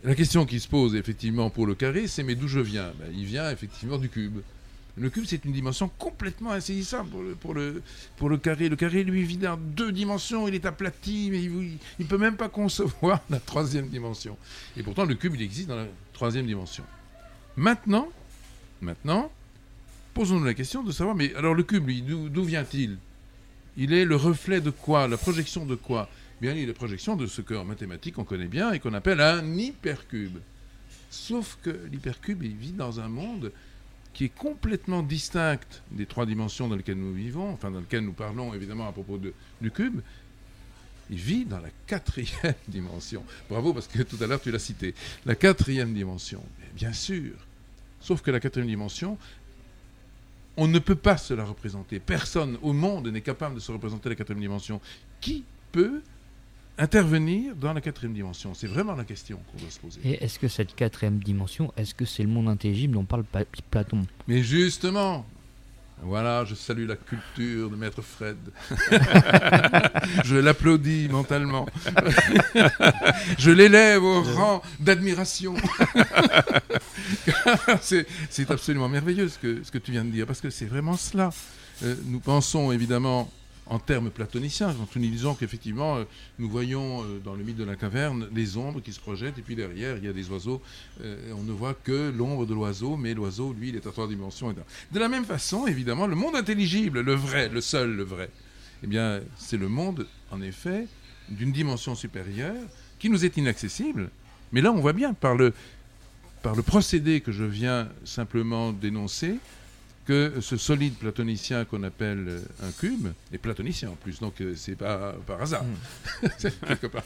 La question qui se pose effectivement pour le carré, c'est mais d'où je viens? Ben, Il vient effectivement du cube. Le cube, c'est une dimension complètement insaisissable pour le, pour, le, carré. Le carré, lui, vit dans deux dimensions, il est aplati, mais il ne peut même pas concevoir [LAUGHS] la troisième dimension. Et pourtant, le cube, il existe dans la troisième dimension. Maintenant, Maintenant, posons-nous la question de savoir, mais alors le cube, d'où vient-il? Il est le reflet de quoi? La projection de quoi? Bien, il est la projection de ce qu'en mathématiques on connaît bien et qu'on appelle un hypercube. Sauf que l'hypercube, il vit dans un monde qui est complètement distinct des trois dimensions dans lesquelles nous vivons, enfin dans lesquelles nous parlons évidemment à propos de, du cube. Il vit dans la quatrième [LAUGHS] dimension. Bravo parce que tout à l'heure tu l'as cité. La quatrième dimension. bien sûr, Sauf que la quatrième dimension, on ne peut pas se la représenter. Personne au monde n'est capable de se représenter la quatrième dimension. Qui peut intervenir dans la quatrième dimension? C'est vraiment la question qu'on doit se poser. Et est-ce que cette quatrième dimension, est-ce que c'est le monde intelligible? Dont parle Platon Mais justement, voilà, je salue la culture de Maître Fred. [LAUGHS] je l'applaudis mentalement. je l'élève au rang d'admiration. [LAUGHS] c'est absolument merveilleux ce que, ce que tu viens de dire, parce que c'est vraiment cela. Euh, nous pensons évidemment en termes platoniciens, quand nous disons qu'effectivement, euh, nous voyons euh, dans le mythe de la caverne les ombres qui se projettent, et puis derrière, il y a des oiseaux, euh, on ne voit que l'ombre de l'oiseau, mais l'oiseau, lui, il est à trois dimensions. De la même façon, évidemment, le monde intelligible, le vrai, le seul, le vrai, eh bien, c'est le monde, en effet, d'une dimension supérieure, qui nous est inaccessible. Mais là, on voit bien, par le, par le procédé que je viens simplement d'énoncer, que ce solide platonicien qu'on appelle euh, un cube est platonicien en plus, donc euh, c'est pas par hasard, Hmm. [LAUGHS] quelque part.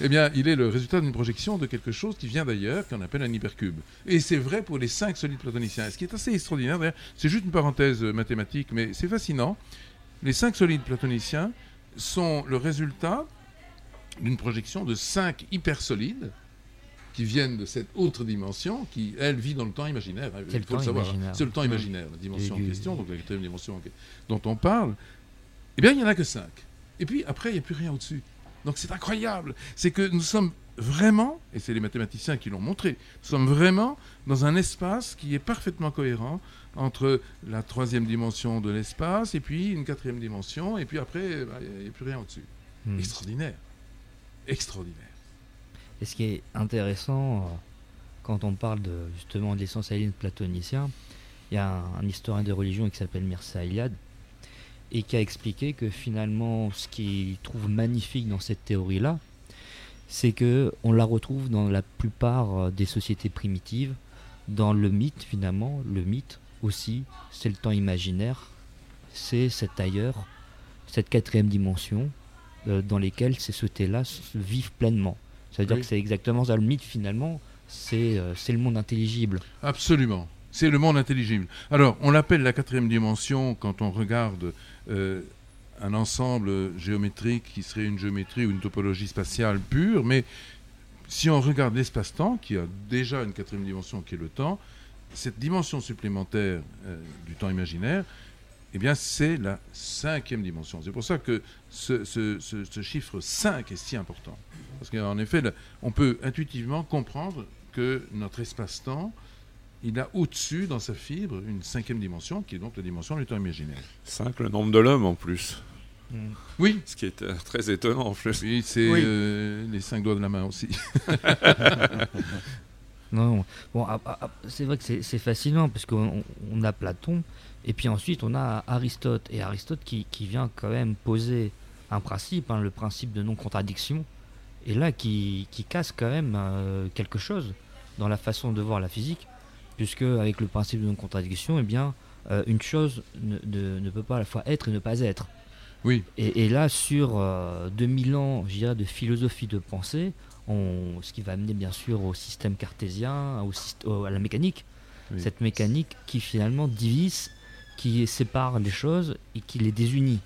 Eh bien, il est le résultat d'une projection de quelque chose qui vient d'ailleurs, qu'on appelle un hypercube. Et c'est vrai pour les cinq solides platoniciens. Ce qui est assez extraordinaire, d'ailleurs, c'est juste une parenthèse euh, mathématique, mais c'est fascinant. Les cinq solides platoniciens sont le résultat d'une projection de cinq hypersolides qui viennent de cette autre dimension, qui, elle, vit dans le temps imaginaire. il faut le savoir. C'est le temps imaginaire, la dimension en question, donc la quatrième dimension dont on parle. Eh bien, il n'y en a que cinq. Et puis, après, il n'y a plus rien au-dessus. Donc, c'est incroyable. C'est que nous sommes vraiment, et c'est les mathématiciens qui l'ont montré, nous sommes vraiment dans un espace qui est parfaitement cohérent entre la troisième dimension de l'espace et puis une quatrième dimension, et puis après, bah, il n'y a plus rien au-dessus. Hmm. Extraordinaire. Extraordinaire. Et ce qui est intéressant, euh, quand on parle de, justement de l'essentialisme platonicien, il y a un, historien de religion qui s'appelle Mircea Eliade et qui a expliqué que finalement, ce qu'il trouve magnifique dans cette théorie-là, c'est que on la retrouve dans la plupart euh, des sociétés primitives, dans le mythe finalement, le mythe aussi, c'est le temps imaginaire, c'est cet ailleurs, cette quatrième dimension euh, dans lesquelles ces sociétés-là vivent pleinement. C'est-à-dire Oui. que c'est exactement ça le mythe finalement, c'est euh, c'est le monde intelligible. Absolument. C'est le monde intelligible. Alors, on l'appelle la quatrième dimension quand on regarde euh, un ensemble géométrique qui serait une géométrie ou une topologie spatiale pure, mais si on regarde l'espace-temps, qui a déjà une quatrième dimension qui est le temps, cette dimension supplémentaire euh, du temps imaginaire, eh bien, c'est la cinquième dimension. C'est pour ça que ce, ce- ce- ce chiffre 5 est si important. Parce qu'en effet, là, on peut intuitivement comprendre que notre espace-temps, il a au-dessus, dans sa fibre, une cinquième dimension, qui est donc la dimension du temps imaginaire. 5, le nombre de l'homme en plus. Oui, Ce qui est euh, très étonnant en plus. oui c'est Oui. euh, les cinq doigts de la main aussi. [LAUGHS] Non, bon, ah, ah, ah, c'est vrai que c'est c'est fascinant parce qu'on on a Platon et puis ensuite on a Aristote et Aristote qui, qui vient quand même poser un principe, hein, le principe de non-contradiction, et là qui, qui casse quand même euh, quelque chose dans la façon de voir la physique, puisque avec le principe de non-contradiction, eh bien, euh, une chose ne, ne- ne peut pas à la fois être et ne pas être. Oui. Et, et là, sur euh, 2000 ans, je dirais, de philosophie de pensée, on, ce qui va amener bien sûr au système cartésien, au, à la mécanique, Oui. cette mécanique qui finalement divise, qui sépare les choses et qui les désunit.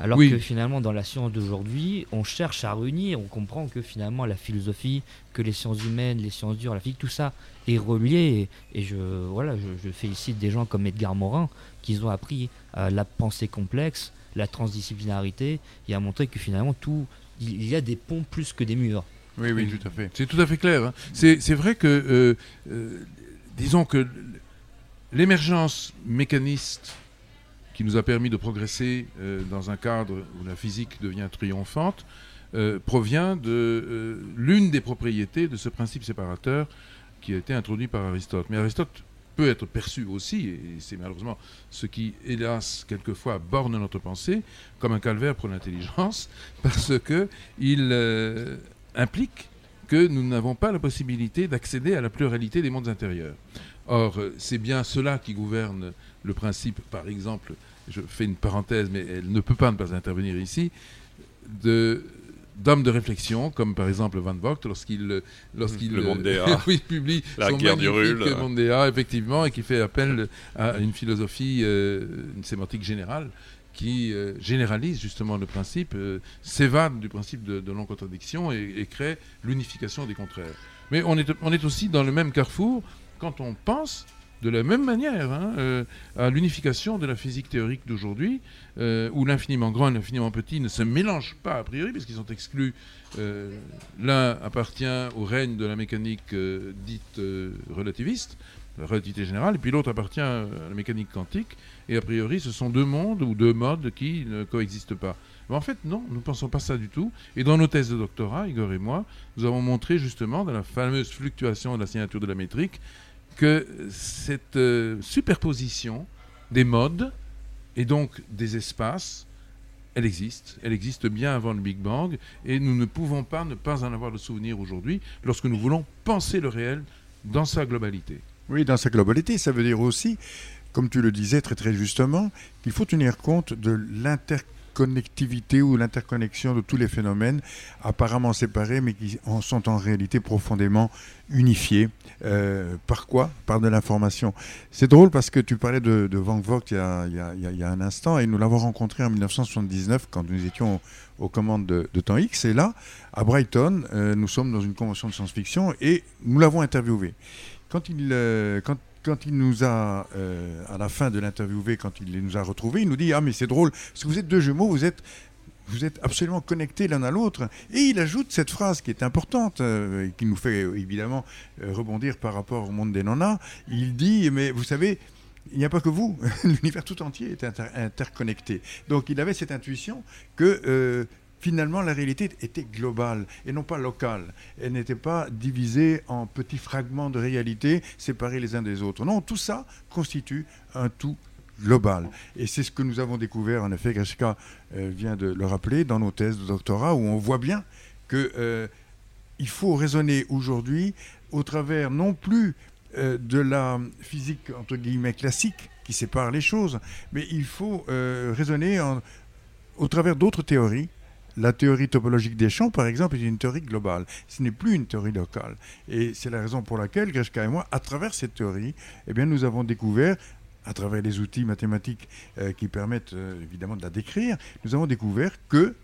Alors Oui. que finalement, dans la science d'aujourd'hui, on cherche à réunir, on comprend que finalement la philosophie, que les sciences humaines, les sciences dures, la physique, tout ça est relié. Et, et je, voilà, je, je félicite des gens comme Edgar Morin qui ont appris euh, la pensée complexe, la transdisciplinarité et à montrer que finalement tout, il y a des ponts plus que des murs. Oui, oui, tout à fait. C'est tout à fait clair. hein. C'est c'est vrai que, euh, euh, disons que l'émergence mécaniste qui nous a permis de progresser euh, dans un cadre où la physique devient triomphante euh, provient de euh, l'une des propriétés de ce principe séparateur qui a été introduit par Aristote. Mais Aristote peut être perçu aussi, et c'est malheureusement ce qui, hélas, quelquefois borne notre pensée, comme un calvaire pour l'intelligence, [LAUGHS] parce que il euh, implique que nous n'avons pas la possibilité d'accéder à la pluralité des mondes intérieurs. Or, euh, c'est bien cela qui gouverne le principe, par exemple, je fais une parenthèse, mais elle ne peut pas ne pas intervenir ici, de d'hommes de réflexion, comme par exemple Van Vogt, lorsqu'il lorsqu'il euh, Arts. [LAUGHS] oui, publie La son guerre du magnifique Arts, effectivement, et qui fait appel à une philosophie, euh, une sémantique générale, qui euh, généralise justement le principe, euh, s'évade du principe de, de non-contradiction et, et crée l'unification des contraires. Mais on est, on est aussi dans le même carrefour quand on pense de la même manière hein, euh, à l'unification de la physique théorique d'aujourd'hui, euh, où l'infiniment grand et l'infiniment petit ne se mélangent pas a priori, puisqu'ils sont exclus. Euh, L'un appartient au règne de la mécanique dite relativiste, la relativité générale, et puis l'autre appartient à la mécanique quantique, et a priori ce sont deux mondes ou deux modes qui ne coexistent pas. Mais en fait, non, nous ne pensons pas ça du tout. Et dans nos thèses de doctorat, Igor et moi, nous avons montré justement, dans la fameuse fluctuation de la signature de la métrique, que cette euh, superposition des modes et donc des espaces, elle existe. Elle existe bien avant le Big Bang et nous ne pouvons pas ne pas en avoir le souvenir aujourd'hui lorsque nous voulons penser le réel dans sa globalité. Oui, dans sa globalité, ça veut dire aussi, comme tu le disais très très justement, qu'il faut tenir compte de l'interconnectivité ou l'interconnexion de tous les phénomènes apparemment séparés mais qui en sont en réalité profondément unifiés. Euh, par quoi? Par de l'information. C'est drôle parce que tu parlais de, de Van Vogt il y, a, un instant et nous l'avons rencontré en 1979 quand nous étions aux commandes de, de Temps X et là, à Brighton, euh, nous sommes dans une convention de science-fiction et nous l'avons interviewé. Quand il, euh, quand, quand il nous a, euh, à la fin de l'interviewé, quand il nous a retrouvés, il nous dit Ah, mais c'est drôle, parce que vous êtes deux jumeaux, vous êtes, vous êtes absolument connectés l'un à l'autre. Et il ajoute cette phrase qui est importante, euh, qui nous fait euh, évidemment rebondir par rapport au monde des nanas. Il dit Mais vous savez, il n'y a pas que vous, [LAUGHS] l'univers tout entier est inter- interconnecté. Donc il avait cette intuition que finalement la réalité était globale et non pas locale. Elle n'était pas divisée en petits fragments de réalité séparés les uns des autres. Non, tout ça constitue un tout global. Et c'est ce que nous avons découvert, en effet, Grishka euh, vient de le rappeler, dans nos thèses de doctorat, où on voit bien que euh, il faut raisonner aujourd'hui au travers non plus euh, de la physique entre guillemets classique qui sépare les choses, mais il faut euh, raisonner au travers d'autres théories. La théorie topologique des champs, par exemple, est une théorie globale. Ce n'est plus une théorie locale. Et c'est la raison pour laquelle, Grishka et moi, à travers cette théorie, eh bien, nous avons découvert, à travers les outils mathématiques euh, qui permettent euh, évidemment de la décrire, nous avons découvert que,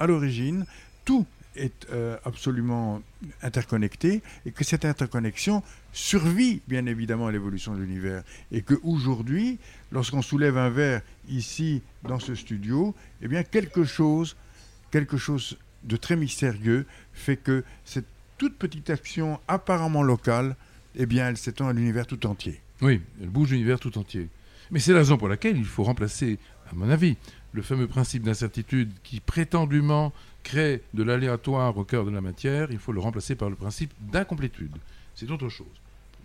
à l'origine, tout est euh, absolument interconnecté et que cette interconnexion survit bien évidemment à l'évolution de l'univers et que aujourd'hui, lorsqu'on soulève un verre ici dans ce studio, eh bien quelque chose, quelque chose de très mystérieux fait que cette toute petite action apparemment locale, eh bien elle s'étend à l'univers tout entier. Oui, elle bouge l'univers tout entier. Mais c'est la raison pour laquelle il faut remplacer, à mon avis, le fameux principe d'incertitude qui prétendument crée de l'aléatoire au cœur de la matière, il faut le remplacer par le principe d'incomplétude. C'est autre chose.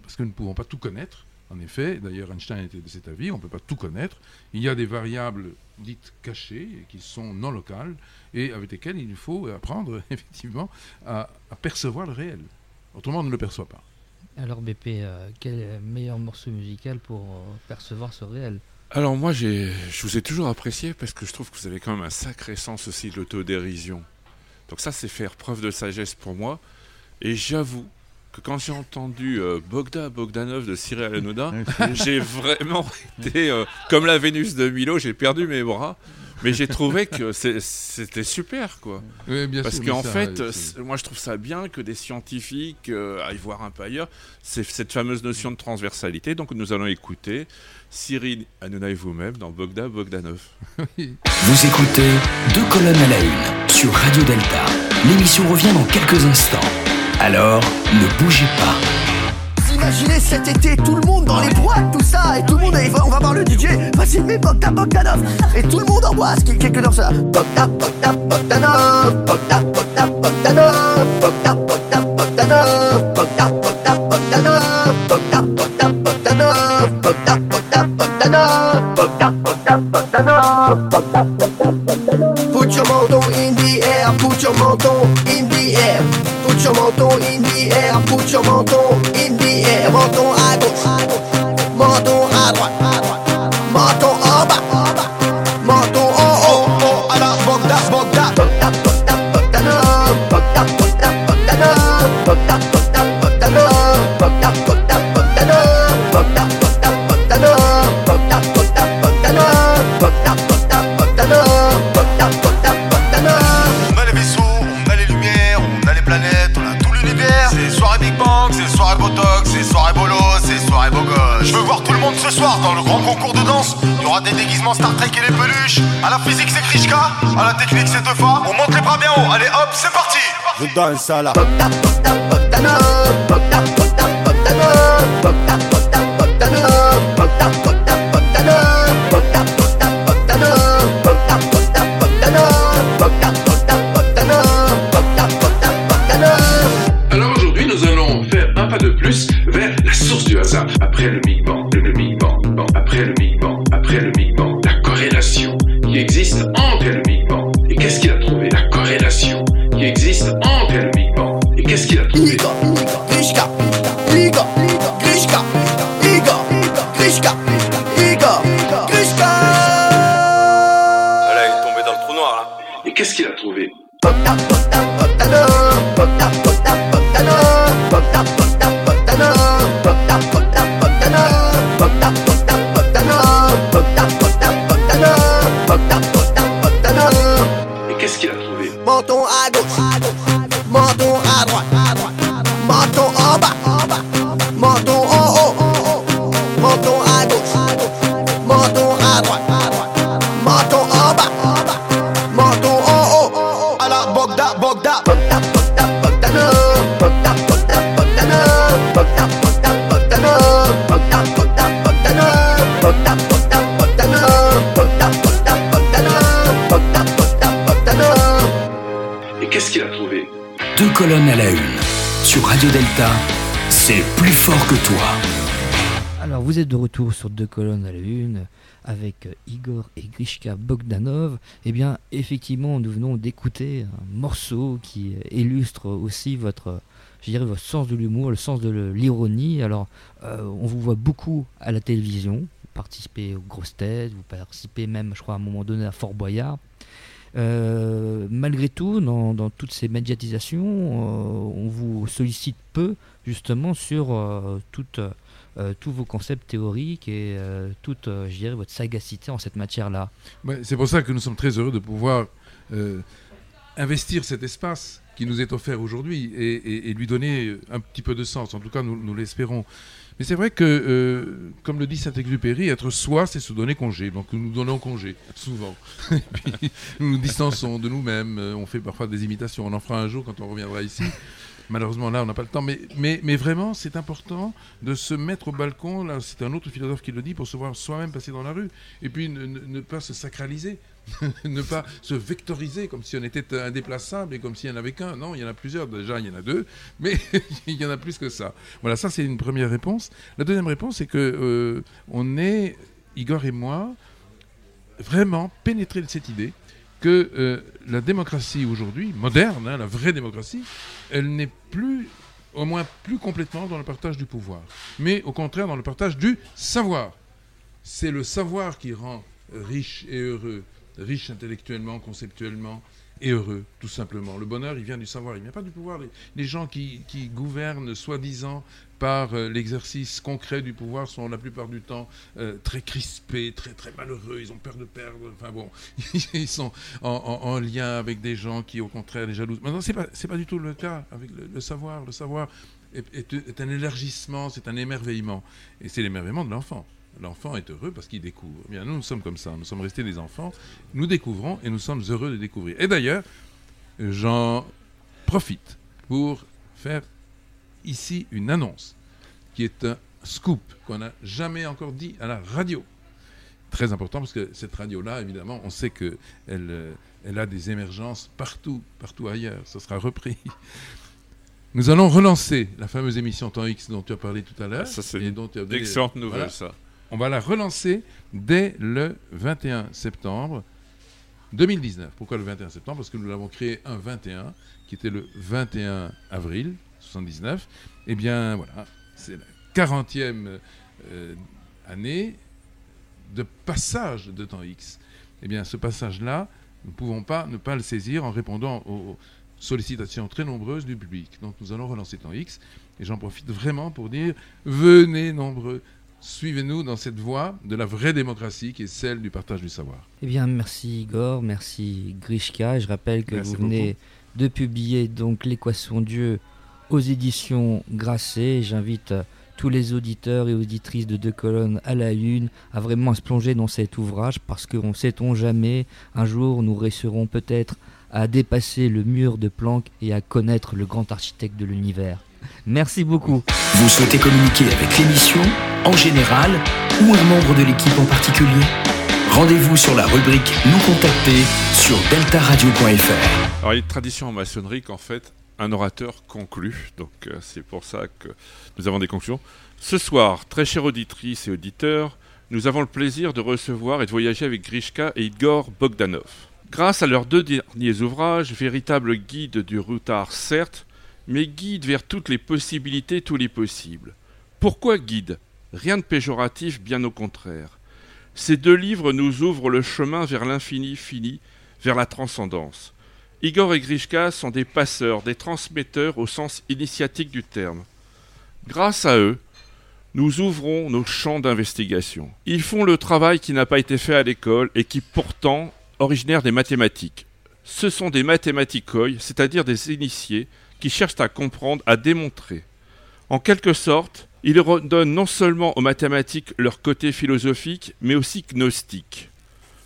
Parce que nous ne pouvons pas tout connaître. En effet, d'ailleurs Einstein était de cet avis, on ne peut pas tout connaître. Il y a des variables dites cachées, qui sont non locales, et avec lesquelles il faut apprendre [LAUGHS] effectivement à, à percevoir le réel. Autrement, on ne le perçoit pas. Alors BP, euh, quel est le meilleur morceau musical pour euh, percevoir ce réel? Alors moi, je vous ai toujours apprécié parce que je trouve que vous avez quand même un sacré sens aussi de l'autodérision. Donc ça, c'est faire preuve de sagesse pour moi. Et j'avoue que quand j'ai entendu euh, Bogda Bogdanov de Cyril Hanouna, [LAUGHS] j'ai vraiment été euh, comme la Vénus de Milo, j'ai perdu mes bras. Mais j'ai trouvé que c'était super, quoi. Oui, bien Parce qu'en fait, moi je trouve ça bien que des scientifiques euh, aillent voir un peu ailleurs. C'est cette fameuse notion de transversalité. Donc nous allons écouter Cyril Hanouna et vous-même dans Bogda Bogdanov. [LAUGHS] Vous écoutez Deux colonnes à la une sur Radio Delta. L'émission revient dans quelques instants. Alors, ne bougez pas. Imaginez cet été tout le monde dans les boîtes, tout ça, et tout le monde, on va voir le DJ, vas-y mets Bogdan Bogdanov, et tout le monde en boit, ce qui quelques heures ça. Bogdan Bogdan Bogdanov, Bogdan Bogdan Bogdanov, Bogdan Bogdan Bogdanov, Bogdan Bogdan Bogdanov, Bogdan Bogdan Bogdanov, Bogdan Bogdan Bogdanov, Bogdan Bogdan Bogdanov, Bogdan Bogdan Bogdanov. Put your menton in the air, put your menton in the air. Put your menton in the air, put your menton in the air. Menton à gauche, menton à droite, menton À la technique, c'est Teufa. On monte les bras bien haut. Allez hop, c'est parti. Je danse à la C'est plus fort que toi. Alors, vous êtes de retour sur deux colonnes à la une avec euh, Igor et Grishka Bogdanov. Eh bien, effectivement, nous venons d'écouter un morceau qui euh, illustre aussi dirais, votre sens de l'humour, le sens de l'ironie. Alors, euh, on vous voit beaucoup à la télévision. Vous participez aux grosses têtes, vous participez même, je crois, à un moment donné à Fort Boyard. Euh, malgré tout, dans, toutes ces médiatisations, euh, on vous sollicite peu justement sur euh, tous vos concepts théoriques et toute, je dirais, votre sagacité en cette matière-là. C'est pour ça que nous sommes très heureux de pouvoir investir cet espace qui nous est offert aujourd'hui et, lui donner un petit peu de sens. En tout cas, nous l'espérons. Mais c'est vrai que, euh, comme le dit Saint-Exupéry, être soi, c'est se donner congé. Donc nous nous donnons congé, souvent. [LAUGHS] Et nous nous distançons de nous-mêmes. Euh, On fait parfois des imitations. On en fera un jour quand on reviendra ici. Malheureusement, là, on n'a pas le temps. Mais, vraiment, c'est important de se mettre au balcon. Là, c'est un autre philosophe qui le dit pour se voir soi-même passer dans la rue. Et puis ne, ne- ne pas se sacraliser. [LAUGHS] ne pas se vectoriser comme si on était indéplaçable et comme s'il n'y en avait qu'un. Non, il y en a plusieurs. Déjà, il y en a deux. Mais [LAUGHS] il y en a plus que ça. Voilà, ça, c'est une première réponse. La deuxième réponse, c'est que euh, on est, Igor et moi, vraiment pénétrés de cette idée que euh, la démocratie aujourd'hui, moderne, hein, la vraie démocratie, elle n'est plus, au moins plus complètement dans le partage du pouvoir, mais au contraire dans le partage du savoir. C'est le savoir qui rend riche et heureux, riche intellectuellement, conceptuellement et heureux, tout simplement. Le bonheur, il vient du savoir, il ne vient pas du pouvoir. Les, gens qui, gouvernent soi-disant par euh, l'exercice concret du pouvoir sont la plupart du temps euh, très crispés, très très malheureux, ils ont peur de perdre, enfin bon, [LAUGHS] ils sont en, en- en lien avec des gens qui au contraire les jalousent. Maintenant, c'est pas c'est pas du tout le cas avec le, savoir. Le savoir est un élargissement, c'est un émerveillement, et c'est l'émerveillement de l'enfant. L'enfant est heureux parce qu'il découvre. Bien, nous, nous sommes comme ça. Nous sommes restés des enfants. Nous découvrons et nous sommes heureux de découvrir. Et d'ailleurs, j'en profite pour faire ici une annonce qui est un scoop qu'on n'a jamais encore dit à la radio. Très important parce que cette radio-là, évidemment, on sait qu'elle euh, elle a des émergences partout, partout ailleurs. Ça sera repris. [LAUGHS] Nous allons relancer la fameuse émission Temps X dont tu as parlé tout à l'heure. Ça, c'est une dont tu as donné- excellente nouvelle, Voilà. ça. On va la relancer dès le 21 septembre 2019. Pourquoi le 21 septembre? Parce que nous l'avons créé un 21, qui était le 21 avril 79. Eh bien, voilà, c'est la 40e euh, année de passage de temps X. Eh bien, ce passage-là, nous ne pouvons pas ne pas le saisir en répondant aux sollicitations très nombreuses du public. Donc, nous allons relancer temps X. Et j'en profite vraiment pour dire, venez nombreux, suivez-nous dans cette voie de la vraie démocratie qui est celle du partage du savoir. Eh bien, merci Igor, merci Grishka. Je rappelle que Merci vous venez de publier donc L'équation Dieu aux éditions Grasset. J'invite tous les auditeurs et auditrices de deux colonnes à la une à vraiment se plonger dans cet ouvrage parce qu'on ne sait-on jamais, un jour nous réussirons peut-être à dépasser le mur de Planck et à connaître le grand architecte de l'univers. Merci beaucoup. Vous souhaitez communiquer avec l'émission, en général, ou un membre de l'équipe en particulier? Rendez-vous sur la rubrique Nous contacter sur deltaradio.fr. Alors, il y a une tradition en maçonnerie qu'en fait, un orateur conclut. Donc, euh, c'est pour ça que nous avons des conclusions. Ce soir, très chères auditrices et auditeurs, nous avons le plaisir de recevoir et de voyager avec Grishka et Igor Bogdanov. Grâce à leurs deux derniers ouvrages, véritables guides du routard, certes, mais guides vers toutes les possibilités, tous les possibles. Pourquoi guide? Rien de péjoratif, bien au contraire. Ces deux livres nous ouvrent le chemin vers l'infini fini, vers la transcendance. Igor et Grishka sont des passeurs, des transmetteurs au sens initiatique du terme. Grâce à eux, nous ouvrons nos champs d'investigation. Ils font le travail qui n'a pas été fait à l'école et qui pourtant originaire des mathématiques. Ce sont des mathématicoïs, c'est-à-dire des initiés, qui cherchent à comprendre, à démontrer. En quelque sorte, ils redonnent non seulement aux mathématiques leur côté philosophique, mais aussi gnostique.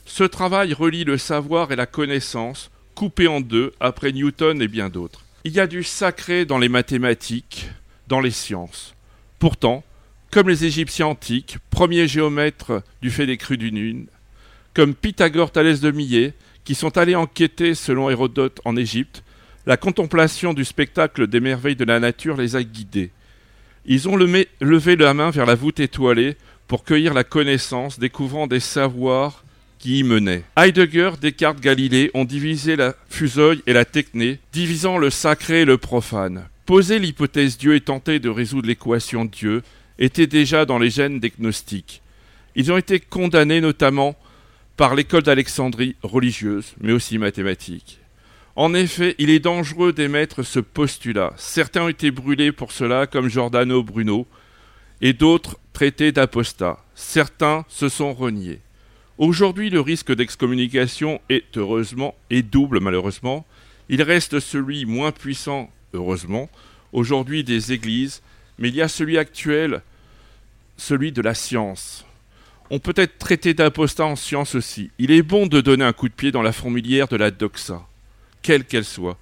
Ce travail relie le savoir et la connaissance, coupés en deux après Newton et bien d'autres. Il y a du sacré dans les mathématiques, dans les sciences. Pourtant, comme les Égyptiens antiques, premiers géomètres du fait des crues d'une lune, comme Pythagore Thalès de Millet, qui sont allés enquêter, selon Hérodote, en Égypte, la contemplation du spectacle des merveilles de la nature les a guidés. Ils ont levé la main vers la voûte étoilée pour cueillir la connaissance, découvrant des savoirs qui y menaient. Heidegger, Descartes, Galilée ont divisé la fusoille et la techné, divisant le sacré et le profane. Poser l'hypothèse Dieu et tenter de résoudre l'équation Dieu était déjà dans les gènes des gnostiques. Ils ont été condamnés notamment par l'école d'Alexandrie religieuse, mais aussi mathématique. En effet, il est dangereux d'émettre ce postulat. Certains ont été brûlés pour cela, comme Giordano Bruno, et d'autres traités d'apostats. Certains se sont reniés. Aujourd'hui, le risque d'excommunication est heureusement et double malheureusement. Il reste celui moins puissant, heureusement, aujourd'hui des églises, mais il y a celui actuel, celui de la science. On peut être traité d'apostat en science aussi. Il est bon de donner un coup de pied dans la fourmilière de la doxa, quelle qu'elle soit.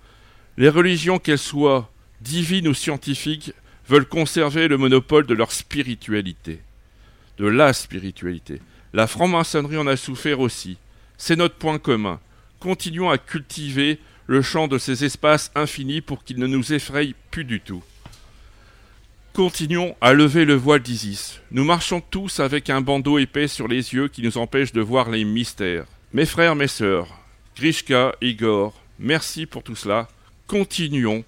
Les religions, qu'elles soient divines ou scientifiques, veulent conserver le monopole de leur spiritualité, de la spiritualité. La franc-maçonnerie en a souffert aussi. C'est notre point commun. Continuons à cultiver le champ de ces espaces infinis pour qu'ils ne nous effrayent plus du tout. Continuons à lever le voile d'Isis. Nous marchons tous avec un bandeau épais sur les yeux qui nous empêche de voir les mystères. Mes frères, mes sœurs, Grishka, Igor, merci pour tout cela. Continuons.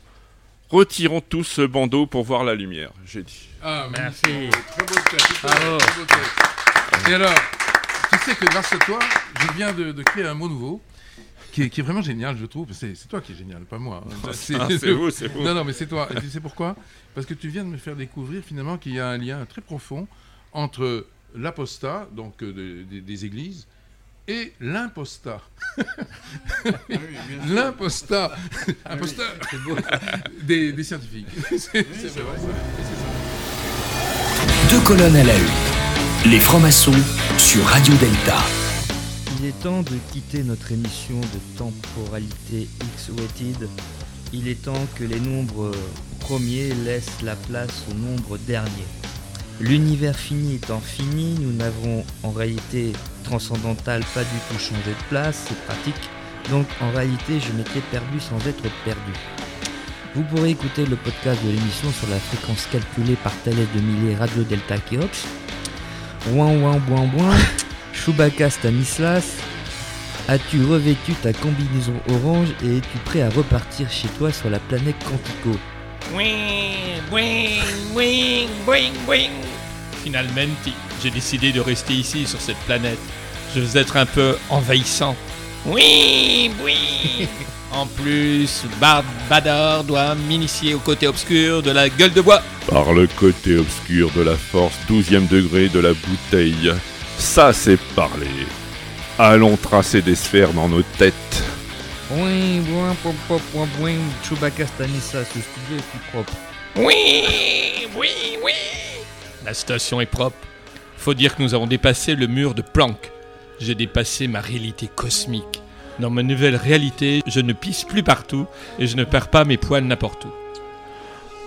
Retirons tous ce bandeau pour voir la lumière, j'ai dit. Ah, Merci. Très beau texte, très beau texte. Et alors, tu sais que grâce à toi, je viens de, de créer un mot nouveau qui est, qui est vraiment génial, je trouve. C'est c'est toi qui es génial, pas moi. [LAUGHS] Ah, c'est vous, c'est vous. Non, non, mais c'est toi. Et tu sais pourquoi? Parce que tu viens de me faire découvrir finalement qu'il y a un lien très profond entre l'apostat, donc euh, de- de- des églises, et l'impostat. [LAUGHS] l'impostat. Impostat des, des scientifiques. C'est- c'est vrai. Deux colonnes à la une. Les francs-maçons sur Radio Delta. Il est temps de quitter notre émission de temporalité X-Weighted. Il est temps que les nombres premiers laissent la place aux nombres derniers. L'univers fini étant fini, nous n'avons en réalité transcendantal pas du tout changé de place, c'est pratique. Donc en réalité, je m'étais perdu sans être perdu. Vous pourrez écouter le podcast de l'émission sur la fréquence calculée par Thalès de Millet Radio Delta Keops. Ouin ouin ouin ouin. [LAUGHS] Chewbacca Stanislas, as-tu revêtu ta combinaison orange et es-tu prêt à repartir chez toi sur la planète Quantico? Finalement, j'ai décidé de rester ici sur cette planète. Je veux être un peu envahissant. Oui, oui. [LAUGHS] En plus, Bard Bador doit m'initier au côté obscur de la gueule de bois. Par le côté obscur de la force, douzième degré de la bouteille. Ça, c'est parler. Allons tracer des sphères dans nos têtes. Oui, oui, oui. La station est propre. Faut dire que nous avons dépassé le mur de Planck. J'ai dépassé ma réalité cosmique. Dans ma nouvelle réalité, je ne pisse plus partout et je ne perds pas mes poils n'importe où.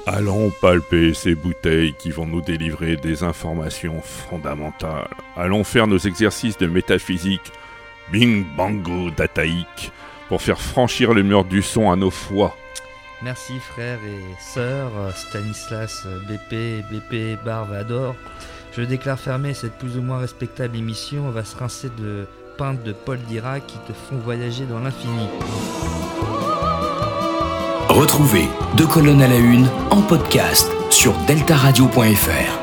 Allons palper ces bouteilles qui vont nous délivrer des informations fondamentales. Allons faire nos exercices de métaphysique bing bango dataïque pour faire franchir le mur du son à nos foies. Merci frères et sœurs, euh, Stanislas, euh, BP, BP, Barvador. Je déclare fermer cette plus ou moins respectable émission. On va se rincer de peintes de Paul Dirac qui te font voyager dans l'infini. Retrouvez Deux colonnes à la une en podcast sur deltaradio.fr.